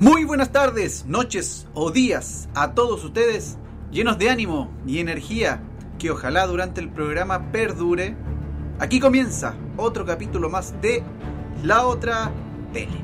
Muy buenas tardes, noches o días a todos ustedes, llenos de ánimo y energía, que ojalá durante el programa perdure. Aquí comienza otro capítulo más de La Otra Tele.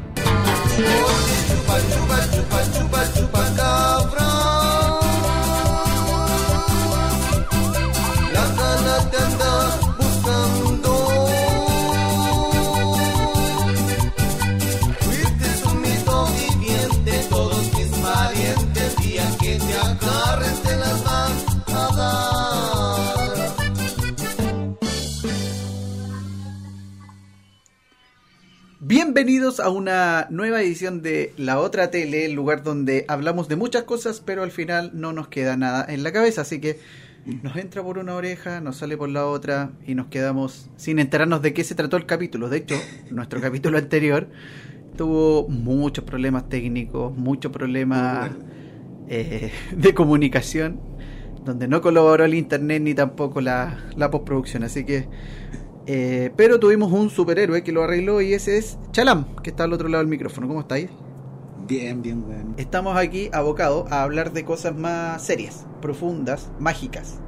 Bienvenidos a una nueva edición de La Otra Tele, el lugar donde hablamos de muchas cosas, pero al final no nos queda nada en la cabeza, así que nos entra por una oreja, nos sale por la otra y nos quedamos sin enterarnos de qué se trató el capítulo. De hecho, nuestro capítulo anterior tuvo muchos problemas técnicos, muchos problemas eh, de comunicación, donde no colaboró el internet ni tampoco la, la postproducción, así que eh, pero tuvimos un superhéroe que lo arregló y ese es Chalam, que está al otro lado del micrófono. ¿Cómo estáis? Bien, bien, bueno. Estamos aquí abocados a hablar de cosas más serias, profundas, mágicas.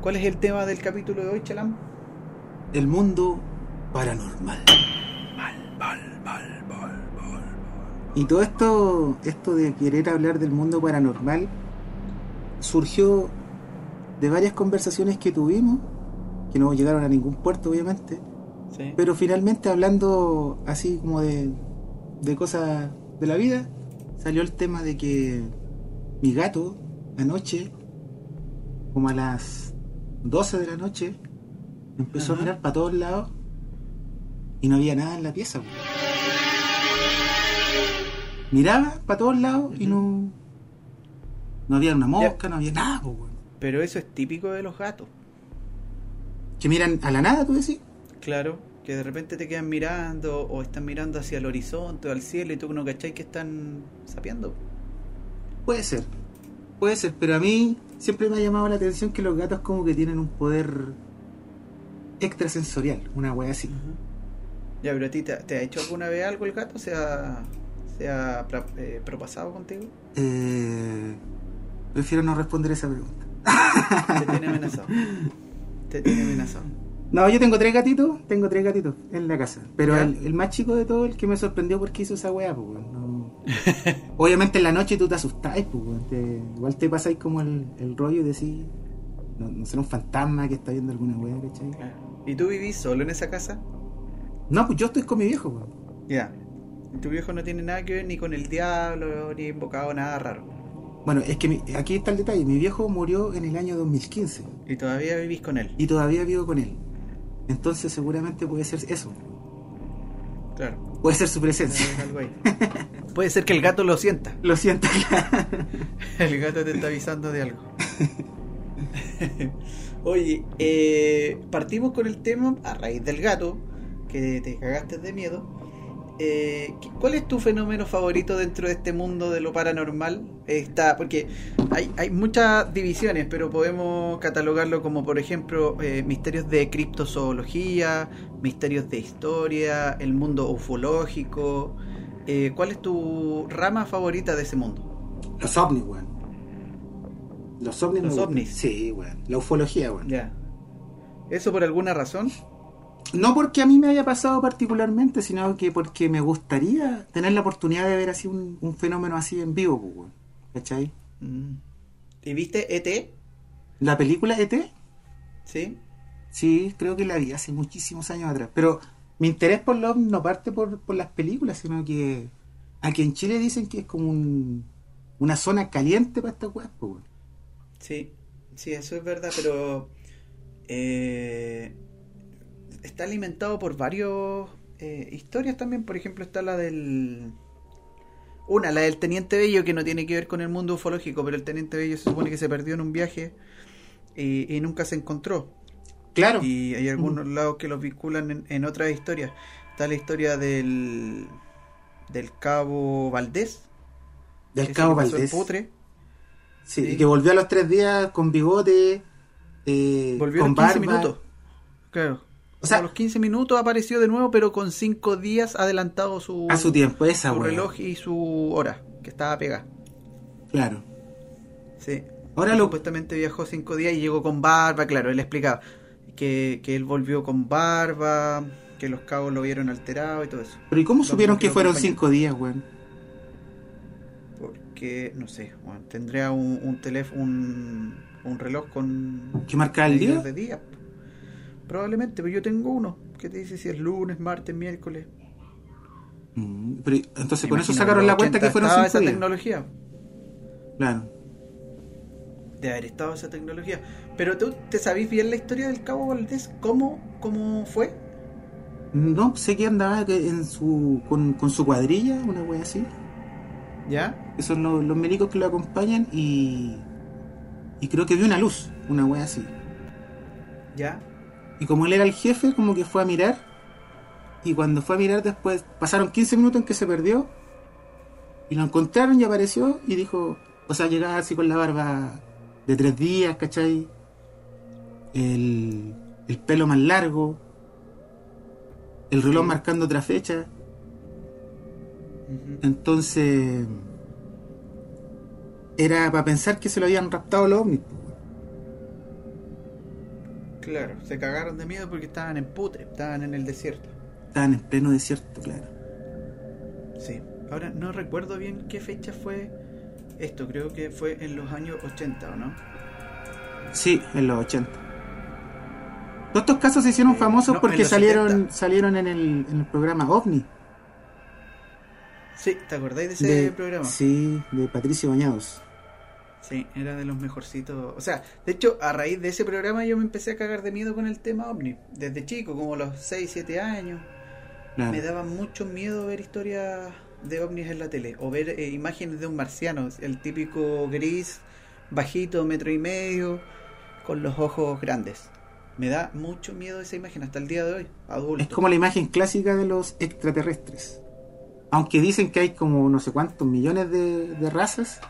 ¿Cuál es el tema del capítulo de hoy, Chalam? El mundo paranormal. Mal, mal, mal, mal, mal. Y todo esto, esto de querer hablar del mundo paranormal surgió de varias conversaciones que tuvimos que no llegaron a ningún puerto, obviamente. Sí. Pero finalmente, hablando así como de, de cosas de la vida, salió el tema de que mi gato, anoche, como a las 12 de la noche, empezó Ajá. a mirar para todos lados y no había nada en la pieza. Miraba para todos lados y no. No había una mosca, no había nada. Pero eso es típico de los gatos. Que miran a la nada, tú decís. Claro, que de repente te quedan mirando o están mirando hacia el horizonte o al cielo y tú no cachai que están sapeando. Puede ser, puede ser, pero a mí siempre me ha llamado la atención que los gatos como que tienen un poder extrasensorial, una wea así. Ya, pero a ti, ¿te, te ha hecho alguna vez algo el gato? ¿Se ha, se ha pra- eh, propasado contigo? Eh, prefiero no responder esa pregunta. Te tiene amenazado. Te tiene amenazado. No, yo tengo tres gatitos, tengo tres gatitos en la casa, pero el, el más chico de todo, el que me sorprendió porque hizo esa wea, pues, no- Obviamente en la noche tú te asustáis, pues, te- igual te pasáis como el, el rollo y decís, no, no será un fantasma que está viendo alguna wea, ¿cachai? ¿Y tú vivís solo en esa casa? No, pues yo estoy con mi viejo, weón. Ya. Tu viejo no tiene nada que ver ni con el diablo, ni invocado nada raro. Bueno, es que mi- aquí está el detalle. Mi viejo murió en el año 2015 Y todavía vivís con él. y todavía vivo con él. Entonces seguramente puede ser eso. Claro. Puede ser su presencia. Puede ser que el gato lo sienta. Lo siento. El gato te está avisando de algo. Oye, eh, partimos con el tema a raíz del gato, que te cagaste de miedo. Eh, ¿qué- ¿Cuál es tu fenómeno favorito dentro de este mundo de lo paranormal? Está, porque hay, hay muchas divisiones, pero podemos catalogarlo como, por ejemplo, eh, misterios de criptozoología, misterios de historia, el mundo ufológico. Eh, ¿Cuál es tu rama favorita de ese mundo? Los ovnis, weón. Los ovnis. Los ovnis. Sí, weón. La ufología, weón. Ya. ¿Eso por alguna razón? No porque a mí me haya pasado particularmente, sino que porque me gustaría tener la oportunidad de ver así un, un fenómeno así en vivo, pues. ¿Cachai? Mm. ¿Y viste ET? La película ET, ¿Sí? Sí, creo que la vi hace muchísimos años atrás. Pero mi interés por los ovnis no parte por, por las películas, sino que aquí en Chile dicen que es como un- una zona caliente para esta weá, pues. Sí, sí, eso es verdad, pero eh, está alimentado por varios eh, historias también. Por ejemplo, está la del... Una, la del Teniente Bello, que no tiene que ver con el mundo ufológico, pero el Teniente Bello se supone que se perdió en un viaje y, y nunca se encontró. Claro. Y hay algunos lados que los vinculan en, en otras historias. Está la historia del, del cabo Valdés. Del Cabo Valdés. putre. Sí, Sí. y que volvió a los tres días con bigote, eh, Volvió con los 15 barba. minutos. Claro. O sea, a los 15 minutos apareció de nuevo, pero con 5 días adelantado su, a su tiempo, esa su reloj y su hora, que estaba pegada. Claro. Sí. Ahora lo... Supuestamente viajó 5 días y llegó con barba, claro, él explicaba que, que él volvió con barba, que los cabos lo vieron alterado y todo eso. Pero ¿y cómo supieron que fueron 5 días, weón? Porque, no sé, bueno, tendría un, un teléfono, un, un reloj con... ¿Qué marca el día? De día. Probablemente, pero yo tengo uno que te dice si es lunes, martes, miércoles. Mm, pero, entonces con eso sacaron la cuenta que fueron 5 esa tecnología. Claro. De haber estado esa tecnología. Pero tú te sabís bien la historia del Cabo Valdés, ¿cómo, cómo fue? No, sé que andaba en su, con, con su cuadrilla, una wea así. ¿Ya? Que son los, los médicos que lo acompañan y. Y creo que vio una luz, una wea así. ¿Ya? Y como él era el jefe, como que fue a mirar. Y cuando fue a mirar después, pasaron 15 minutos en que se perdió. Y lo encontraron y apareció y dijo, o sea, llegaba así con la barba de tres días, ¿cachai? El, el pelo más largo, el reloj marcando otra fecha. Entonces, era para pensar que se lo habían raptado los ovnis. Claro, se cagaron de miedo porque estaban en putre, estaban en el desierto. Estaban en pleno desierto, claro. Sí, ahora no recuerdo bien qué fecha fue esto, creo que fue en los años 80, ¿o no? Sí, en los 80. Todos estos casos se hicieron eh, famosos porque salieron salieron en el, en el, programa OVNI. Sí, ¿te acordáis de ese programa? Sí, de Patricio Bañados. Sí, era de los mejorcitos. O sea, de hecho, a raíz de ese programa yo me empecé a cagar de miedo con el tema OVNI. Desde chico, como los 6, 7 años. Me daba mucho miedo ver historias de ovnis en la tele. O ver eh, imágenes de un marciano. El típico gris, bajito, metro y medio, con los ojos grandes. Me da mucho miedo esa imagen hasta el día de hoy, adulto. Es como la imagen clásica de los extraterrestres. Aunque dicen que hay como no sé cuántos millones de, razas.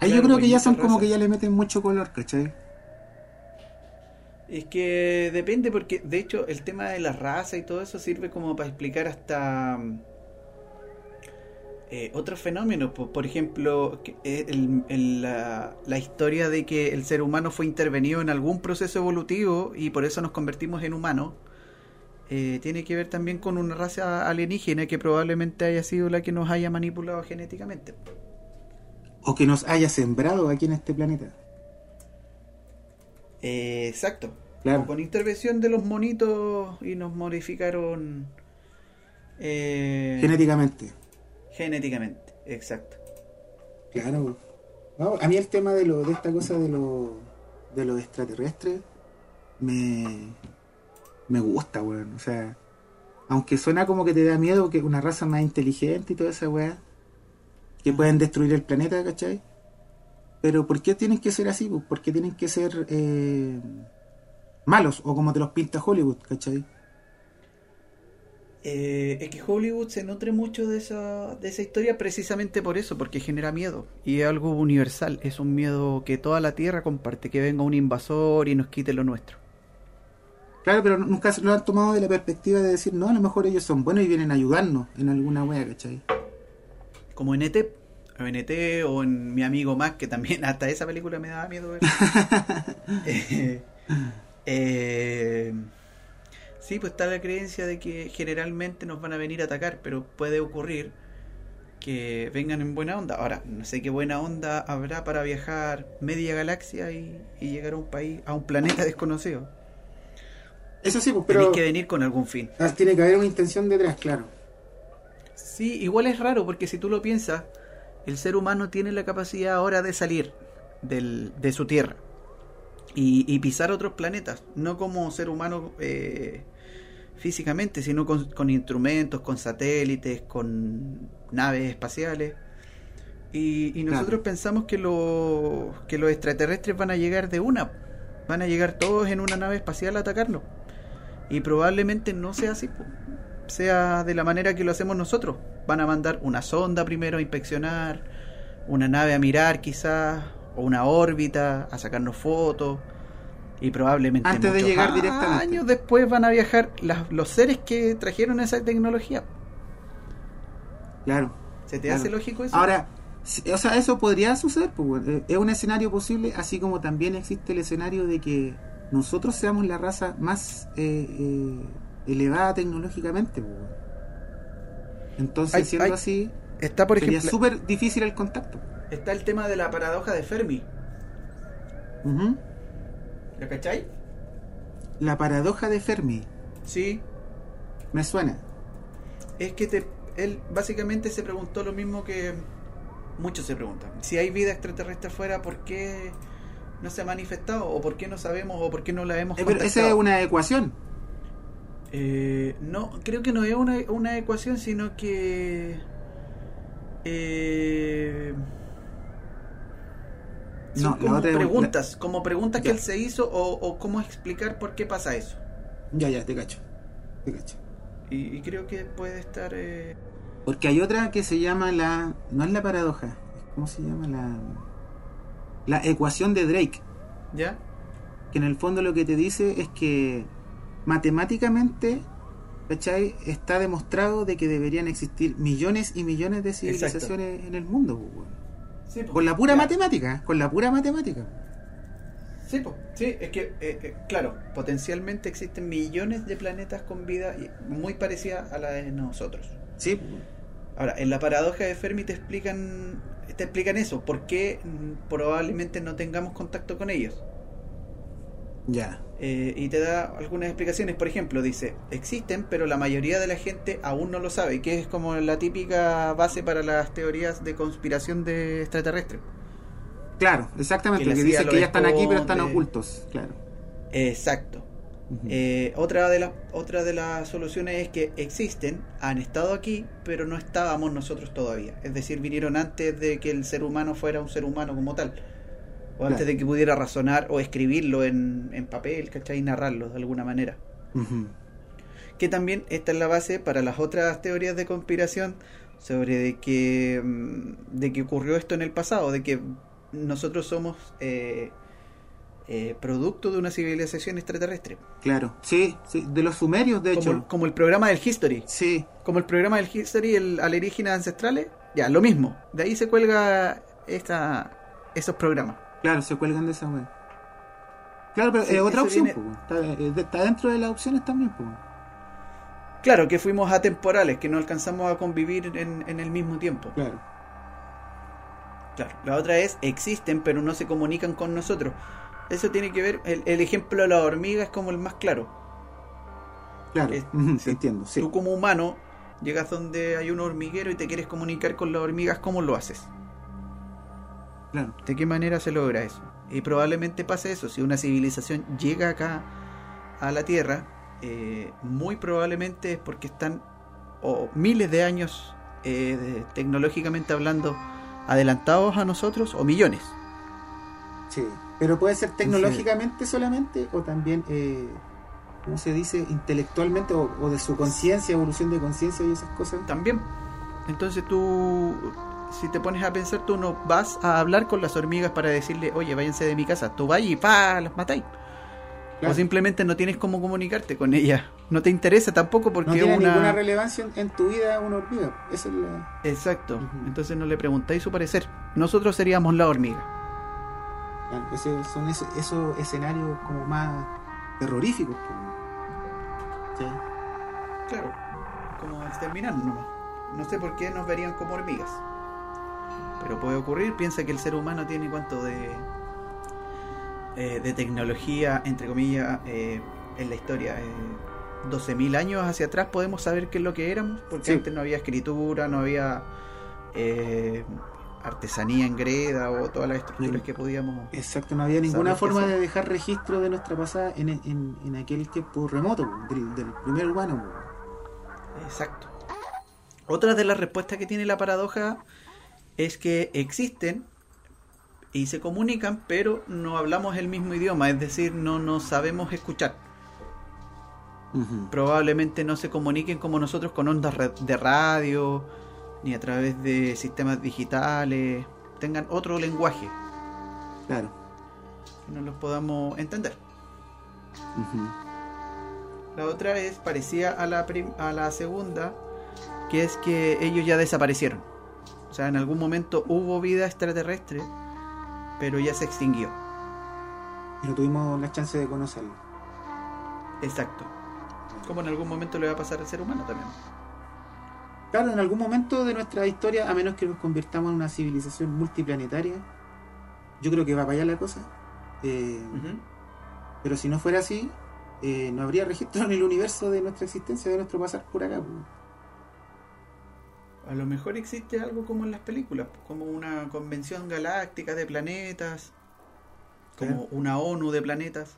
Ahí yo creo que ya son como que ya le meten mucho color, ¿cachai? Es que depende porque de hecho el tema de la raza y todo eso sirve como para explicar hasta eh, otros fenómenos, por, ejemplo, eh, la, historia de que el ser humano fue intervenido en algún proceso evolutivo y por eso nos convertimos en humanos, eh, tiene que ver también con una raza alienígena que probablemente haya sido la que nos haya manipulado genéticamente. O que nos haya sembrado aquí en este planeta. exacto. Claro. Con intervención de los monitos y nos modificaron genéticamente Genéticamente, exacto. Claro. a mí el tema de, lo, de esta cosa de lo, de los extraterrestres me, me gusta, weón. O sea, aunque suena como que te da miedo que una raza más inteligente y toda esa weá, que pueden destruir el planeta, ¿cachai? Pero ¿por qué tienen que ser así? ¿Por qué tienen que ser eh, malos? O como te los pinta Hollywood, ¿cachai? Eh, es que Hollywood se nutre mucho de esa, de esa historia precisamente por eso, porque genera miedo. Y es algo universal, es un miedo que toda la Tierra comparte, que venga un invasor y nos quite lo nuestro. Claro, pero nunca lo han tomado de la perspectiva de decir, no, a lo mejor ellos son buenos y vienen a ayudarnos en alguna wea, ¿cachai? Como en ET, o en ET o en Mi Amigo Más, que también hasta esa película me daba miedo ver. eh, eh Sí, pues está la creencia de que generalmente nos van a venir a atacar, pero puede ocurrir que vengan en buena onda. Ahora, no sé qué buena onda habrá para viajar media galaxia y, llegar a un país, a un planeta desconocido. Eso sí, pues, pero. Tiene que venir con algún fin. Tiene que haber una intención detrás, claro. Sí, igual es raro, porque si tú lo piensas, el ser humano tiene la capacidad ahora de salir del, de su tierra y, pisar otros planetas, no como ser humano eh, físicamente, sino con, instrumentos, con satélites, con naves espaciales. Y, nosotros pensamos que, lo, que los extraterrestres van a llegar de una, van a llegar todos en una nave espacial a atacarnos. Y probablemente no sea así, sea de la manera que lo hacemos nosotros. Van a mandar una sonda primero a inspeccionar, una nave a mirar quizás, o una órbita a sacarnos fotos Y probablemente Antes de llegar directamente. años después van a viajar las- los seres que trajeron esa tecnología. Claro. ¿Se te Claro. hace lógico eso? Ahora, o sea, eso podría suceder, pues, eh, es un escenario posible, así como también existe el escenario de que nosotros seamos la raza más eh, eh, elevada tecnológicamente. pues. Entonces, siendo así, está, por sería súper difícil el contacto. está el tema de la paradoja de Fermi. Ujú. ¿Lo cachai? La paradoja de Fermi, Sí. me suena. Es que te, él básicamente se preguntó lo mismo que muchos se preguntan. Si hay vida extraterrestre afuera, ¿por qué no se ha manifestado? ¿O por qué no sabemos? ¿O por qué no la hemos Eh, pero esa es una ecuación. Eh, no, creo que no es una, una ecuación, sino que... Eh, No, como preguntas, como preguntas que él se hizo o, o cómo explicar por qué pasa eso. Ya, ya, te cacho. Te cacho. Y, y creo que puede estar... eh, Porque hay otra que se llama la. No es la paradoja. ¿Cómo se llama? La. La ecuación de Drake. ¿Ya? Que en el fondo lo que te dice es que matemáticamente. ¿Cachai? Está demostrado de que deberían existir millones y millones de civilizaciones en el mundo. weón. Sí, po. Con la pura Ya. matemática. Con la pura matemática. Sí, po. sí, es que, eh, eh, claro, potencialmente existen millones de planetas con vida muy parecida a la de nosotros. Sí. Ahora, en la paradoja de Fermi te explican, te explican eso, por qué mm, probablemente no tengamos contacto con ellos. Ya. Eh, y te da algunas explicaciones. Por ejemplo, dice, existen, pero la mayoría de la gente aún no lo sabe, que es como la típica base para las teorías de conspiración de extraterrestres. Claro, exactamente. Que la Que lo que ya están aquí, pero están ocultos. Claro. Exacto. Eh, otra de las otra de las soluciones es que existen, han estado aquí, pero no estábamos nosotros todavía. Es decir, vinieron antes de que el ser humano fuera un ser humano como tal. O antes de que pudiera razonar o escribirlo en, en papel, ¿cachai? Y narrarlo de alguna manera. Que también esta es la base para las otras teorías de conspiración sobre de que, mm, de que ocurrió esto en el pasado, de que nosotros somos eh, eh, producto de una civilización extraterrestre. Claro. Sí, sí. De los sumerios, de Como, hecho. como el programa del History. Sí. Como el programa del History, el alienígenas ancestrales. Ya, lo mismo. De ahí se cuelga esta, esos programas. Claro, se cuelgan de esa web. Claro, pero Sí, es otra opción, viene- está, eh, está dentro de las opciones también, po. Claro, que fuimos atemporales, que no alcanzamos a convivir en, en el mismo tiempo. Claro. Claro. La otra es, existen, pero no se comunican con nosotros. Eso tiene que ver, el, el ejemplo de la hormiga es como el más claro. Claro, Es- sí. entiendo, sí. Tú como humano llegas donde hay un hormiguero y te quieres comunicar con las hormigas, ¿cómo lo haces? Claro. ¿De qué manera se logra eso? Y probablemente pase eso. Si una civilización llega acá a la Tierra, eh, muy probablemente es porque están o miles de años eh, de- tecnológicamente hablando adelantados a nosotros o millones. Sí. Pero puede ser tecnológicamente solamente o también, eh, ¿cómo se dice? Intelectualmente o, o de su conciencia, evolución de conciencia y esas cosas. También. Entonces tú, si te pones a pensar, tú no vas a hablar con las hormigas para decirle, oye, váyanse de mi casa. Tú vas y pa, las matáis. Claro. O simplemente no tienes cómo comunicarte con ellas. No te interesa tampoco porque no tiene una... ninguna relevancia en, en tu vida una hormiga. Es. Exacto. Entonces no le preguntáis su parecer. Nosotros seríamos la hormiga. claro, ese- son ese- esos escenarios como más terroríficos. Sí. Claro. Como exterminarnos nomás. No sé por qué nos verían como hormigas. Pero puede ocurrir. Piensa que el ser humano tiene cuánto de... eh, de tecnología, entre comillas, eh, en la historia. Eh, 12.000 años hacia atrás podemos saber qué es lo que éramos. Porque Sí. antes no había escritura, no había... eh, artesanía en greda o todas las estructuras que podíamos Exacto, no había ninguna forma de dejar registro de nuestra pasada en, en, en aquel tiempo remoto, del, del primer humano. Exacto. Otra de las respuestas que tiene la paradoja es que existen y se comunican, pero no hablamos el mismo idioma, es decir, no nos sabemos escuchar. Probablemente no se comuniquen como nosotros con ondas de radio, ni a través de sistemas digitales, tengan otro lenguaje Claro. que no los podamos entender. La otra es parecida a la, a la segunda, que es que ellos ya desaparecieron. O sea, en algún momento hubo vida extraterrestre, pero ya se extinguió. Y no tuvimos la chance de conocerlo. Exacto. Como en algún momento le va a pasar al ser humano también. Claro, en algún momento de nuestra historia, a menos que nos convirtamos en una civilización multiplanetaria, yo creo que va para allá la cosa. Eh. Pero si no fuera así, eh, no habría registro en el universo de nuestra existencia, de nuestro pasar por acá. A lo mejor existe algo como en las películas, como una convención galáctica de planetas, como Claro. una ONU de planetas.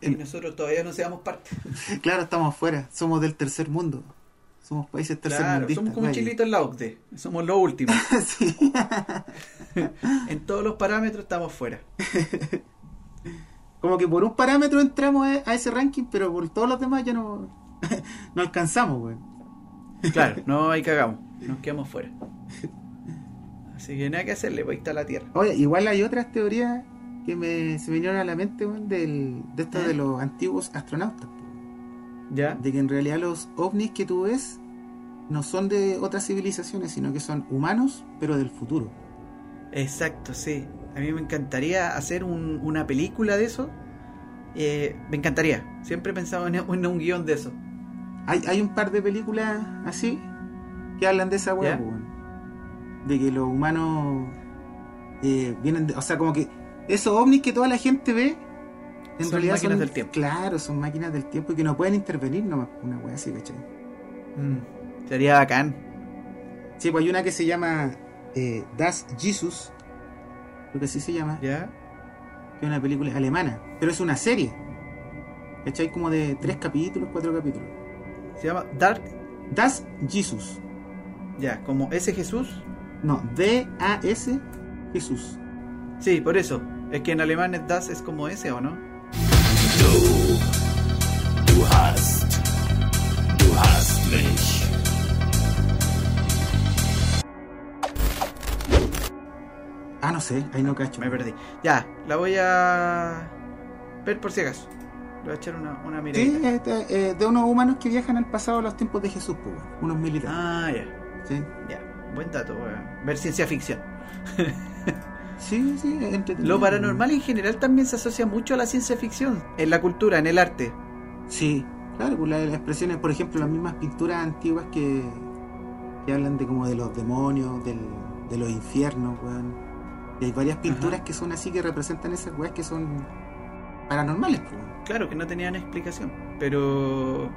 Y En- nosotros todavía no seamos parte. Claro, estamos fuera, somos del tercer mundo. Somos países Claro, tercermundistas. somos como vaya. Chilito en la OCDE. Somos los últimos. Sí. en todos los parámetros estamos fuera. Como que por un parámetro entramos a a ese ranking, pero por todos los demás ya no, no alcanzamos, güey. Claro, no hay cagamos. Nos quedamos fuera. Así que nada que hacerle, pues ahí está la Tierra. Oye, igual hay otras teorías que me, se me vinieron a la mente, güey, del, de esto ¿Eh? de los antiguos astronautas. ¿Ya? De que en realidad los ovnis que tú ves no son de otras civilizaciones, sino que son humanos, pero del futuro. Exacto, sí. A mí me encantaría hacer un- una película de eso. Eh, me encantaría. Siempre he pensado en, en un guion de eso. Hay, hay un par de películas así que hablan de esa weá. De que los humanos eh, vienen de. O sea, como que esos ovnis que toda la gente ve, en Son realidad máquinas son. del tiempo. Claro, son máquinas del tiempo y que no pueden intervenir nomás. Una weá así, ¿cachai? Mm, Sería bacán. Sí, pues hay una que se llama eh, Das Jesus, creo que así se llama, ¿Ya? que es una película alemana, pero es una serie. ¿Cachai? Como de tres capítulos, cuatro capítulos. Se llama Dark. Das Jesus. Ya, como ese Jesús. No, D-A-S Jesús. Sí, por eso. Es que en alemán es Das es como ese, ¿o no? Du, du hast, du hast mich. Ah, no sé, ahí no cacho. Me perdí. Ya, la voy a ver por si acaso. Le voy a echar una, una Sí, miradita. eh, de, unos humanos que viajan al pasado a los tiempos de Jesús, pues, weón, unos militares. Ah, ya. Sí, Ya. Buen dato, weón. Ver ciencia ficción. sí, sí, entretenido. Lo paranormal en general también se asocia mucho a la ciencia ficción, en la cultura, en el arte. Sí, claro, pues la- las expresiones, por ejemplo, las mismas pinturas antiguas que, que hablan de como de los demonios, del, de los infiernos, weón. Y hay varias pinturas Ajá. que son así que representan esas weas que son paranormales, pues. Claro que no tenían explicación, pero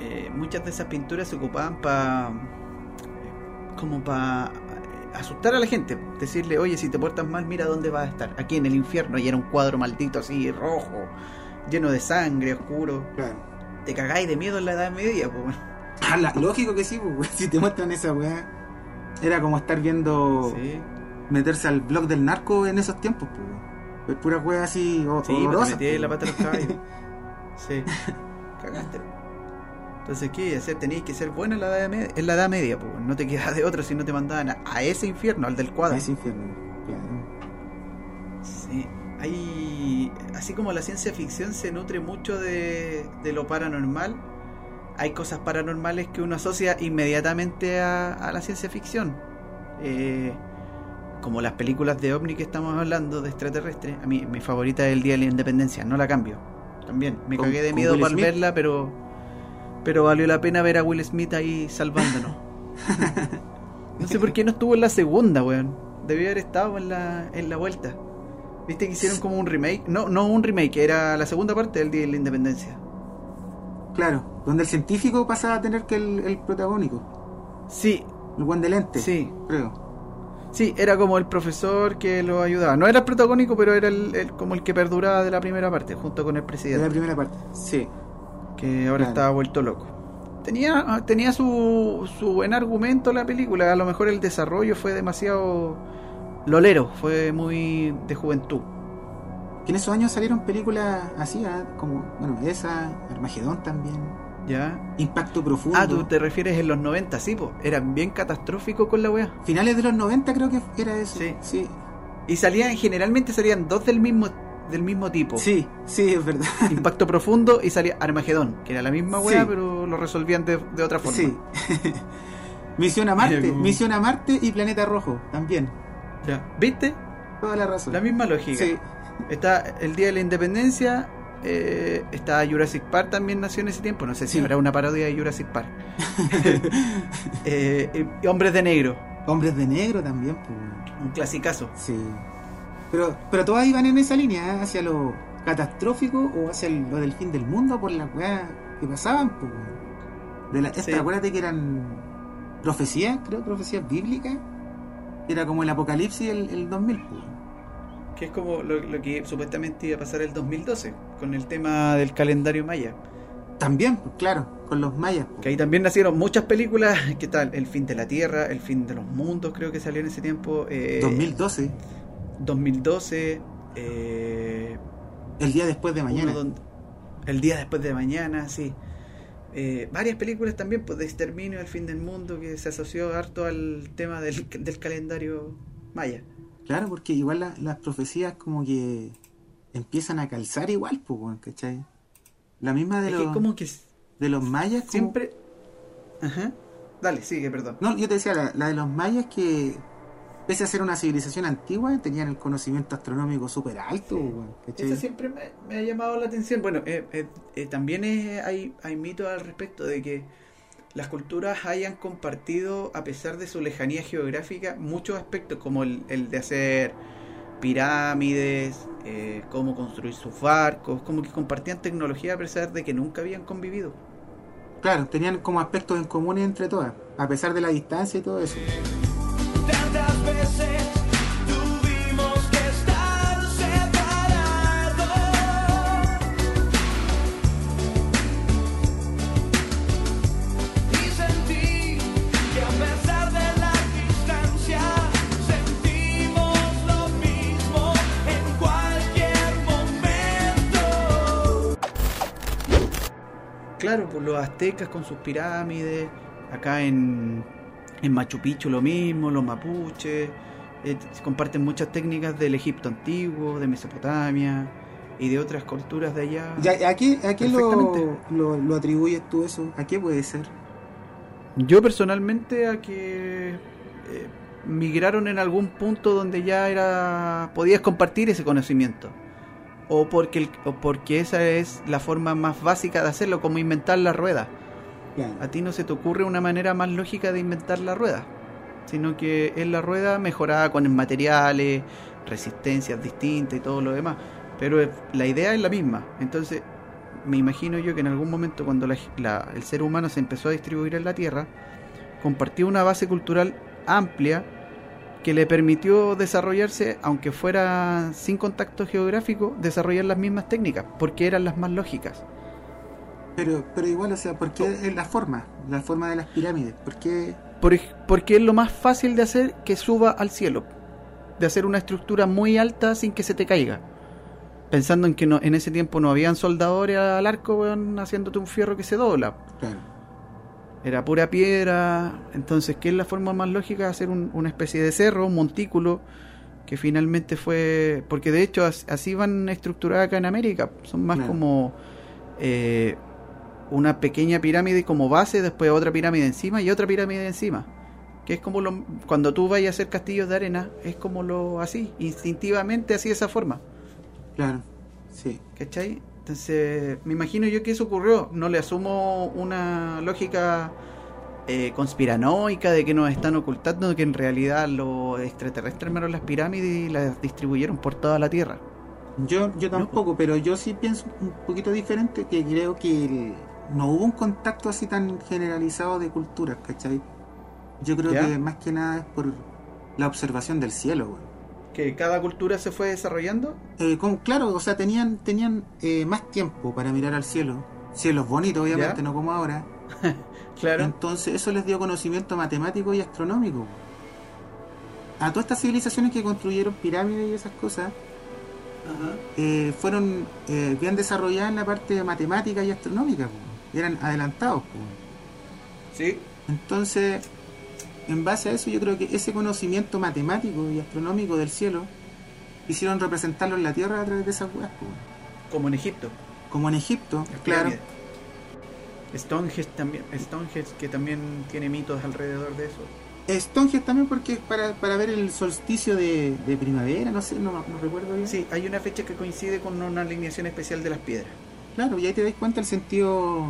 eh, muchas de esas pinturas se ocupaban para como para asustar a la gente, decirle, oye, si te portas mal, mira dónde vas a estar, aquí en el infierno, y era un cuadro maldito así, rojo, lleno de sangre, oscuro, Claro. te cagáis de miedo en la Edad Media, pues. Ah, la- lógico que sí, pues. Si te muestran esa wea, era como estar viendo. Sí, meterse al blog del narco en esos tiempos, pues. Pues pura wea así o- sí, pues te metí la pata weón. los caballos. Sí, cagaste. Entonces, ¿qué hacer? Tenías que ser bueno en la Edad Media, en la edad media pues. no te quedas de otra si no te mandaban a, a ese infierno, al del cuadro. Ese infierno, claro. Sí, hay. Así como la ciencia ficción se nutre mucho de, de lo paranormal, hay cosas paranormales que uno asocia inmediatamente a, a la ciencia ficción. Eh, como las películas de ovni que estamos hablando, de extraterrestres. A mí, mi favorita es El Día de la Independencia, no la cambio. También, me ¿Con- cagué de miedo para verla, pero. Pero valió la pena ver a Will Smith ahí salvándonos. no sé por qué no estuvo en la segunda, weón. Debió haber estado en la, en la vuelta. ¿Viste que hicieron como un remake? No, no un remake, era la segunda parte del Día de la Independencia. Claro, donde el científico pasa a tener que el, el protagónico. Sí, El buen de lente. sí. Creo. Sí, era como el profesor que lo ayudaba. No era el protagónico, pero era el, el- como el que perduraba de la primera parte, junto con el De la presidente, primera parte. Sí. que ahora Claro. estaba vuelto loco. Tenía, tenía su, su buen argumento la película, a lo mejor el desarrollo fue demasiado lolero, fue muy de juventud. Que en esos años salieron películas así, ah, como, bueno, esa, Armagedón también. ¿Ya? Impacto Profundo. Ah, tú te refieres en los 90, sí, pues. Eran bien catastróficos con la weá. Finales de los 90 creo que era eso. Sí. Sí. Y salían, generalmente salían dos del mismo del mismo tipo. Sí, sí, es verdad. Impacto profundo y salía Armagedón, que era la misma weá, Sí. pero lo resolvían de, de otra forma. Sí. Misión a Marte, Misión a Marte y Planeta Rojo también. Ya. ¿Viste? Toda la razón. La misma lógica. Sí, Está el Día de la Independencia, eh, está Jurassic Park también nació en ese tiempo, no sé si Sí. habrá una parodia de Jurassic Park. Eh, y Hombres de Negro, Hombres de Negro también, pues. un clasicazo. Sí. Pero, pero todas iban en esa línea, ¿eh? hacia lo catastrófico o hacia el- lo del fin del mundo por las weas que pasaban, pues. De la, esta, Sí. acuérdate que eran profecías, creo, profecías bíblicas. Era como el apocalipsis el, el 2000, pues. Que es como lo, lo que supuestamente iba a pasar el 2012, con el tema del calendario maya. También, pues, claro, con los mayas. pues. Que ahí también nacieron muchas películas. ¿Qué tal? El fin de la Tierra, El fin de los mundos, creo que salió en ese tiempo. eh, 2012, 2012. eh, el día después de mañana. donde- el día después de mañana, sí. Eh, varias películas también, pues de exterminio del fin del mundo, que se asoció harto al tema del, del calendario maya. Claro, porque igual la- las profecías como que empiezan a calzar igual, pues, ¿cachai? La misma de Es que los, como que de los mayas. como- siempre. Ajá. Dale, sigue, perdón. No, yo te decía, la, la de los mayas que, pese a ser una civilización antigua, tenían el conocimiento astronómico súper alto, ¿cachai? Eso siempre me, me ha llamado la atención. Bueno, eh, eh, eh, también es- hay, hay mitos al respecto de que las culturas hayan compartido, a pesar de su lejanía geográfica, muchos aspectos, como el, el de hacer pirámides, eh, cómo construir sus barcos, como que compartían tecnología a pesar de que nunca habían convivido. Claro, tenían como aspectos en común entre todas, a pesar de la distancia y todo eso. Claro, pues los aztecas con sus pirámides, acá en, en Machu Picchu lo mismo, los mapuches, eh, comparten muchas técnicas del Egipto antiguo, de Mesopotamia y de otras culturas de allá. Ya, ¿A qué, a qué lo, Perfectamente. lo, lo atribuyes tú eso? ¿A qué puede ser? Yo personalmente a que eh, migraron en algún punto donde ya era podías compartir ese conocimiento. O porque, el- o porque esa es la forma más básica de hacerlo, como inventar la rueda. A ti no se te ocurre una manera más lógica de inventar la rueda, sino que es la rueda mejorada con materiales, resistencias distintas y todo lo demás. Pero la idea es la misma. Entonces, me imagino yo que en algún momento cuando la- la- el ser humano se empezó a distribuir en la Tierra, compartió una base cultural amplia que le permitió desarrollarse, aunque fuera sin contacto geográfico, desarrollar las mismas técnicas, porque eran las más lógicas. Pero, pero igual, o sea, ¿por qué es la forma? La forma de las pirámides. ¿Por qué? Por porque es lo más fácil de hacer que suba al cielo. De hacer una estructura muy alta sin que se te caiga. Pensando en que no, en ese tiempo no habían soldadores al arco, haciéndote un fierro que se dobla. Claro. Era pura piedra. Entonces, ¿qué es la forma más lógica de hacer un- una especie de cerro, un montículo? Que finalmente fue. Porque de hecho, as- así van estructuradas acá en América. Son más como. eh, una pequeña pirámide como base, después otra pirámide encima y otra pirámide encima. Que es como lo, cuando tú vayas a hacer castillos de arena, es como lo así, instintivamente así de esa forma. Claro. Sí. ¿Cachai? Entonces, me imagino yo que eso ocurrió. No le asumo una lógica eh, conspiranoica de que nos están ocultando, que en realidad los extraterrestres armaron las pirámides y las distribuyeron por toda la Tierra. Yo, yo tampoco, pero yo sí pienso un poquito diferente, que creo que el- no hubo un contacto así tan generalizado de culturas, ¿cachai? Yo creo ¿Ya? que más que nada es por la observación del cielo, güey. Que cada cultura se fue desarrollando. Eh, claro, o sea, tenían, tenían eh, más tiempo para mirar al cielo. Cielos bonitos, obviamente, ¿Ya? no como ahora. Claro. Entonces eso les dio conocimiento matemático y astronómico. A todas estas civilizaciones que construyeron pirámides y esas cosas, Ajá. eh, fueron eh, bien desarrolladas en la parte matemática y astronómica. Eran adelantados. po. Sí. Quisieron representarlo en la tierra a través de esas weas. Como en Egipto. Como en Egipto, claro. Stonehenge también, Stonehenge que también tiene mitos alrededor de eso. Stonehenge también porque es para, para ver el solsticio de, de primavera, no sé, no, no recuerdo bien. Sí, hay una fecha que coincide con una alineación especial de las piedras. Claro, y ahí te das cuenta el sentido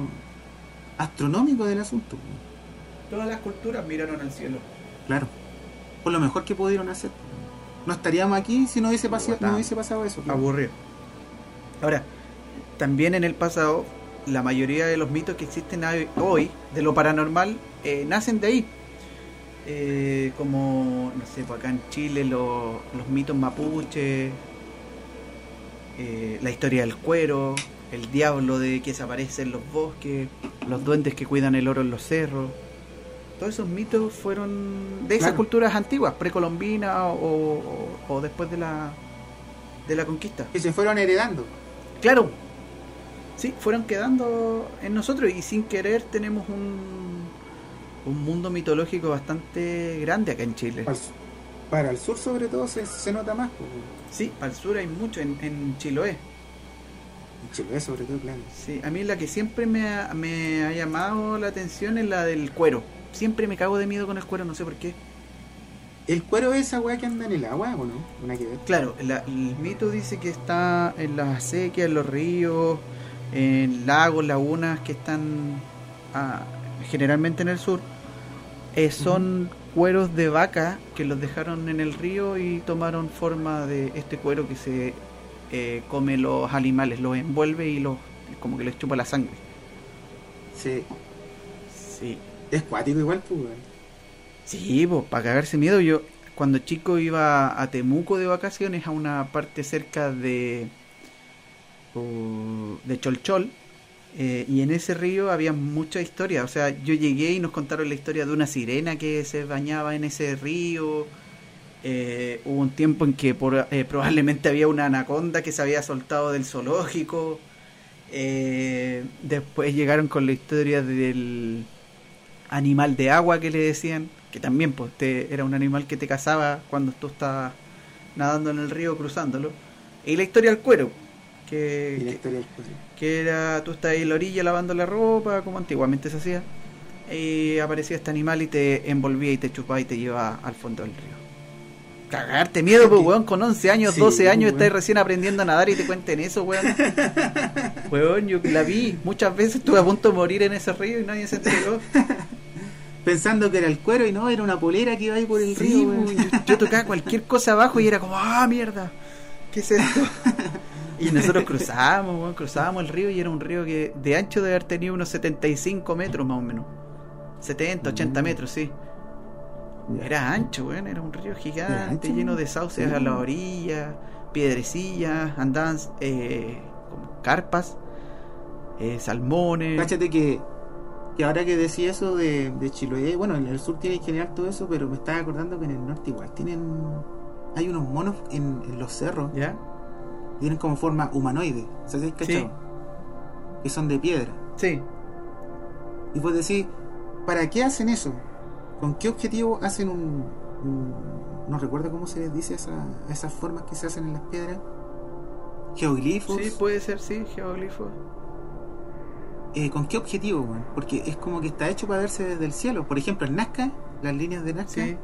astronómico del asunto. Todas las culturas miraron al cielo. Claro. Por lo mejor que pudieron hacer. No estaríamos aquí si no hubiese, pasado, no hubiese pasado eso. Aburrido. Ahora, también en el pasado, la mayoría de los mitos que existen hoy- de lo paranormal eh, nacen de ahí. Eh, como, no sé, pues acá en Chile lo- los mitos mapuche, eh, la historia del cuero, el diablo de que se aparece en los bosques, los duendes que cuidan el oro en los cerros. Todos esos mitos fueron de esas Claro. culturas antiguas, precolombinas o, o- o después de la, de la conquista. Que se fueron heredando. Claro. Sí, fueron quedando en nosotros y sin querer tenemos un, un mundo mitológico bastante grande acá en Chile. Para para el sur sobre todo se, se nota más. Sí, para el sur hay mucho, en, en Chiloé. En Chiloé sobre todo, claro. Sí, a mí la que siempre me ha, me ha llamado la atención es la del cuero. Siempre me cago de miedo con el cuero, no sé por qué. ¿El cuero es esa weá que anda en el agua o no? Una que ver. Claro, la- el mito dice que está en las acequias, en los ríos, en lagos, lagunas que están ah, generalmente en el sur. Eh, son cueros de vaca que los dejaron en el río y tomaron forma de este cuero que se eh, come los animales, los envuelve y los como que les chupa la sangre. Sí. Es cuático igual, pues. Sí, pues para cagarse miedo. Yo cuando chico iba a Temuco de vacaciones a una parte cerca de de Cholchol eh, y en ese río había mucha historia. O sea, yo llegué y nos contaron la historia de una sirena que se bañaba en ese río. Eh, hubo un tiempo en que por- eh, probablemente había una anaconda que se había soltado del zoológico. Eh, después llegaron con la historia del animal de agua que le decían, que también pues te- era un animal que te cazaba cuando tú estabas nadando en el río cruzándolo. Y la historia del cuero, que, Y la historia del cuero. que era tú estás ahí en la orilla lavando la ropa, como antiguamente se hacía, y aparecía este animal y te envolvía y te chupaba y te llevaba al fondo del río. Cagarte miedo, pues, weón, con 11 años, Sí, 12 años, weón. estás recién aprendiendo a nadar y te cuenten eso, weón. weón, yo la vi, muchas veces estuve a punto de morir en ese río y nadie se enteró. Pensando que era el cuero y no, era una polera que iba ahí por el Sí, río, weón. yo, tocaba cualquier cosa abajo y era como, ah, mierda, ¿qué es esto? Y nosotros cruzábamos, cruzábamos el río y era un río que de ancho debe haber tenido unos 75 metros más o menos. 70, 80 Mm. metros, sí. Era ancho, weón, era un río gigante, lleno de sauces Sí. a la orilla, piedrecillas, andaban eh, como carpas, eh, salmones. Cáchate que, que ahora que decía eso de, de Chiloé, bueno, en el sur tiene que generar todo eso, pero me estaba acordando que en el norte igual tienen. Hay unos monos en, en los cerros ¿Ya? que tienen como forma humanoide, ¿sabes? Sí. cachado? Que son de piedra. Sí. Y vos decís, ¿para qué hacen eso? ¿Con qué objetivo hacen un. un- no recuerdo cómo se les dice esa, esas formas que se hacen en las piedras? Geoglifos. Sí, puede ser, sí, geoglifos. Eh, ¿Con qué objetivo, weón? Porque es como que está hecho para verse desde el cielo. Por ejemplo, en Nazca, las líneas de Nazca, Sí,